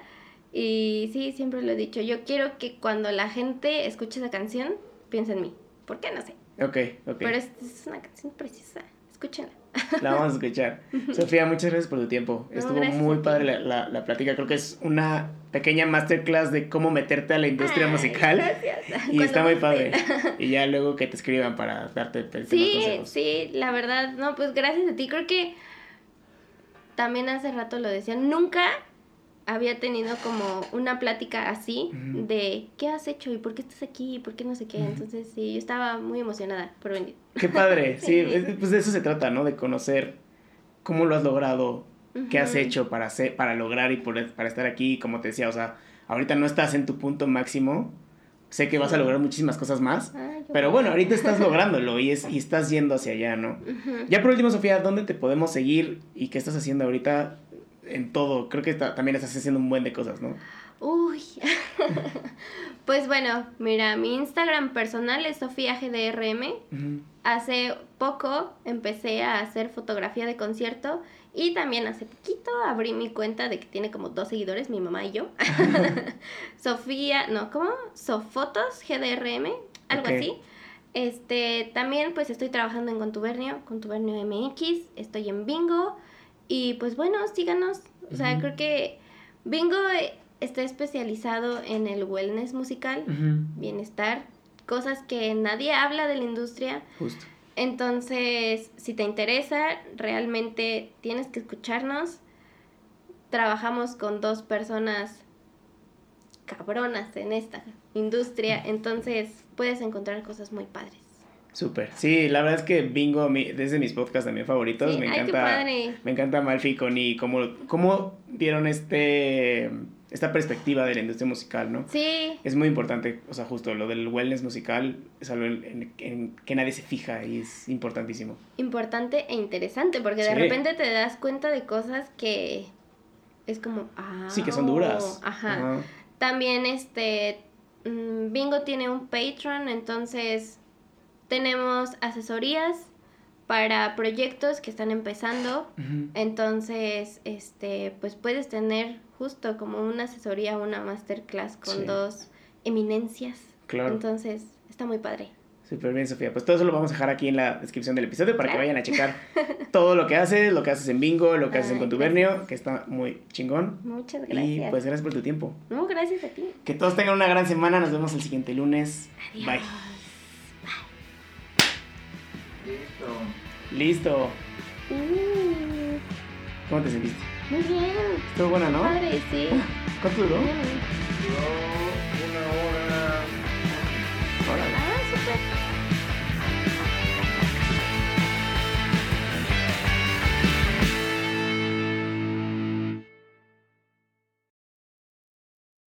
Y sí, siempre lo he dicho. Yo quiero que cuando la gente escuche esa canción, piense en mí. ¿Por qué? No sé. Ok, ok. Pero es, es una canción preciosa. Escúchenla. La vamos a escuchar. Sofía, muchas gracias por tu tiempo. No, Estuvo muy padre la, la, la plática. Creo que es una pequeña masterclass de cómo meterte a la industria Ay, musical. Gracias. Y está muy padre. Y ya luego que te escriban para darte Sí, consejos. sí, la verdad, no, pues gracias a ti. Creo que también hace rato lo decía, nunca había tenido como una plática así de qué has hecho y por qué estás aquí y por qué no sé qué. Entonces, sí, yo estaba muy emocionada por venir. Qué padre. Sí, Sí. es- pues de eso se trata, ¿no? De conocer cómo lo has logrado, qué has hecho para hacer, para lograr y por- para estar aquí. Como te decía, o sea, ahorita no estás en tu punto máximo. Sé que vas a lograr muchísimas cosas más. Ay, Pero bueno, ahorita estás lográndolo y, es, y estás yendo hacia allá, ¿no? Ya por último, Sofía, ¿dónde te podemos seguir y qué estás haciendo ahorita en todo? Creo que ta- también estás haciendo un buen de cosas, ¿no? Uy. pues bueno, mira, mi Instagram personal es SofiaGDRM. Ujú. Hace poco empecé a hacer fotografía de concierto y también hace poquito abrí mi cuenta de que tiene como dos seguidores, mi mamá y yo. Sofía, no, ¿cómo? Sofotos GDRM, algo así. Este, también pues estoy trabajando en Contubernio, Contubernio MX, estoy en Bingo y pues bueno, síganos. O sea, creo que Bingo está especializado en el wellness musical, bienestar, cosas que nadie habla de la industria. Justo. Entonces, si te interesa, realmente tienes que escucharnos. Trabajamos con dos personas cabronas en esta industria, entonces puedes encontrar cosas muy padres. Súper. Sí, la verdad es que Bingo a mí- es de mis podcasts también favoritos. Sí, me encanta. Me encanta Malfi y cómo, cómo dieron este esta perspectiva de la industria musical, ¿no? Sí, Es muy importante, o sea, justo lo del wellness musical es algo en, que nadie se fija y es importantísimo. importante e interesante, porque de repente te das cuenta de cosas que es como, ah, Sí, que son duras. Ajá. También este mm, Bingo tiene un Patreon, entonces tenemos asesorías para proyectos que están empezando. Entonces, este, pues puedes tener justo como una asesoría, una masterclass con Sí. dos eminencias. Claro. Entonces, está muy padre. Súper bien, Sofía. Pues todo eso lo vamos a dejar aquí en la descripción del episodio para que vayan a checar todo lo que haces, lo que haces en Bingo, lo que haces en Ay, Contubernio, gracias. que está muy chingón. Muchas Y gracias. pues gracias por tu tiempo. No, gracias a ti. Que todos tengan una gran semana. Nos vemos el siguiente lunes. Adiós. Bye. Listo. Listo. Uh, ¿Cómo te sentiste? muy bien. Estuvo buena, ¿no? Padre, sí. ¿Cuánto duró? Duró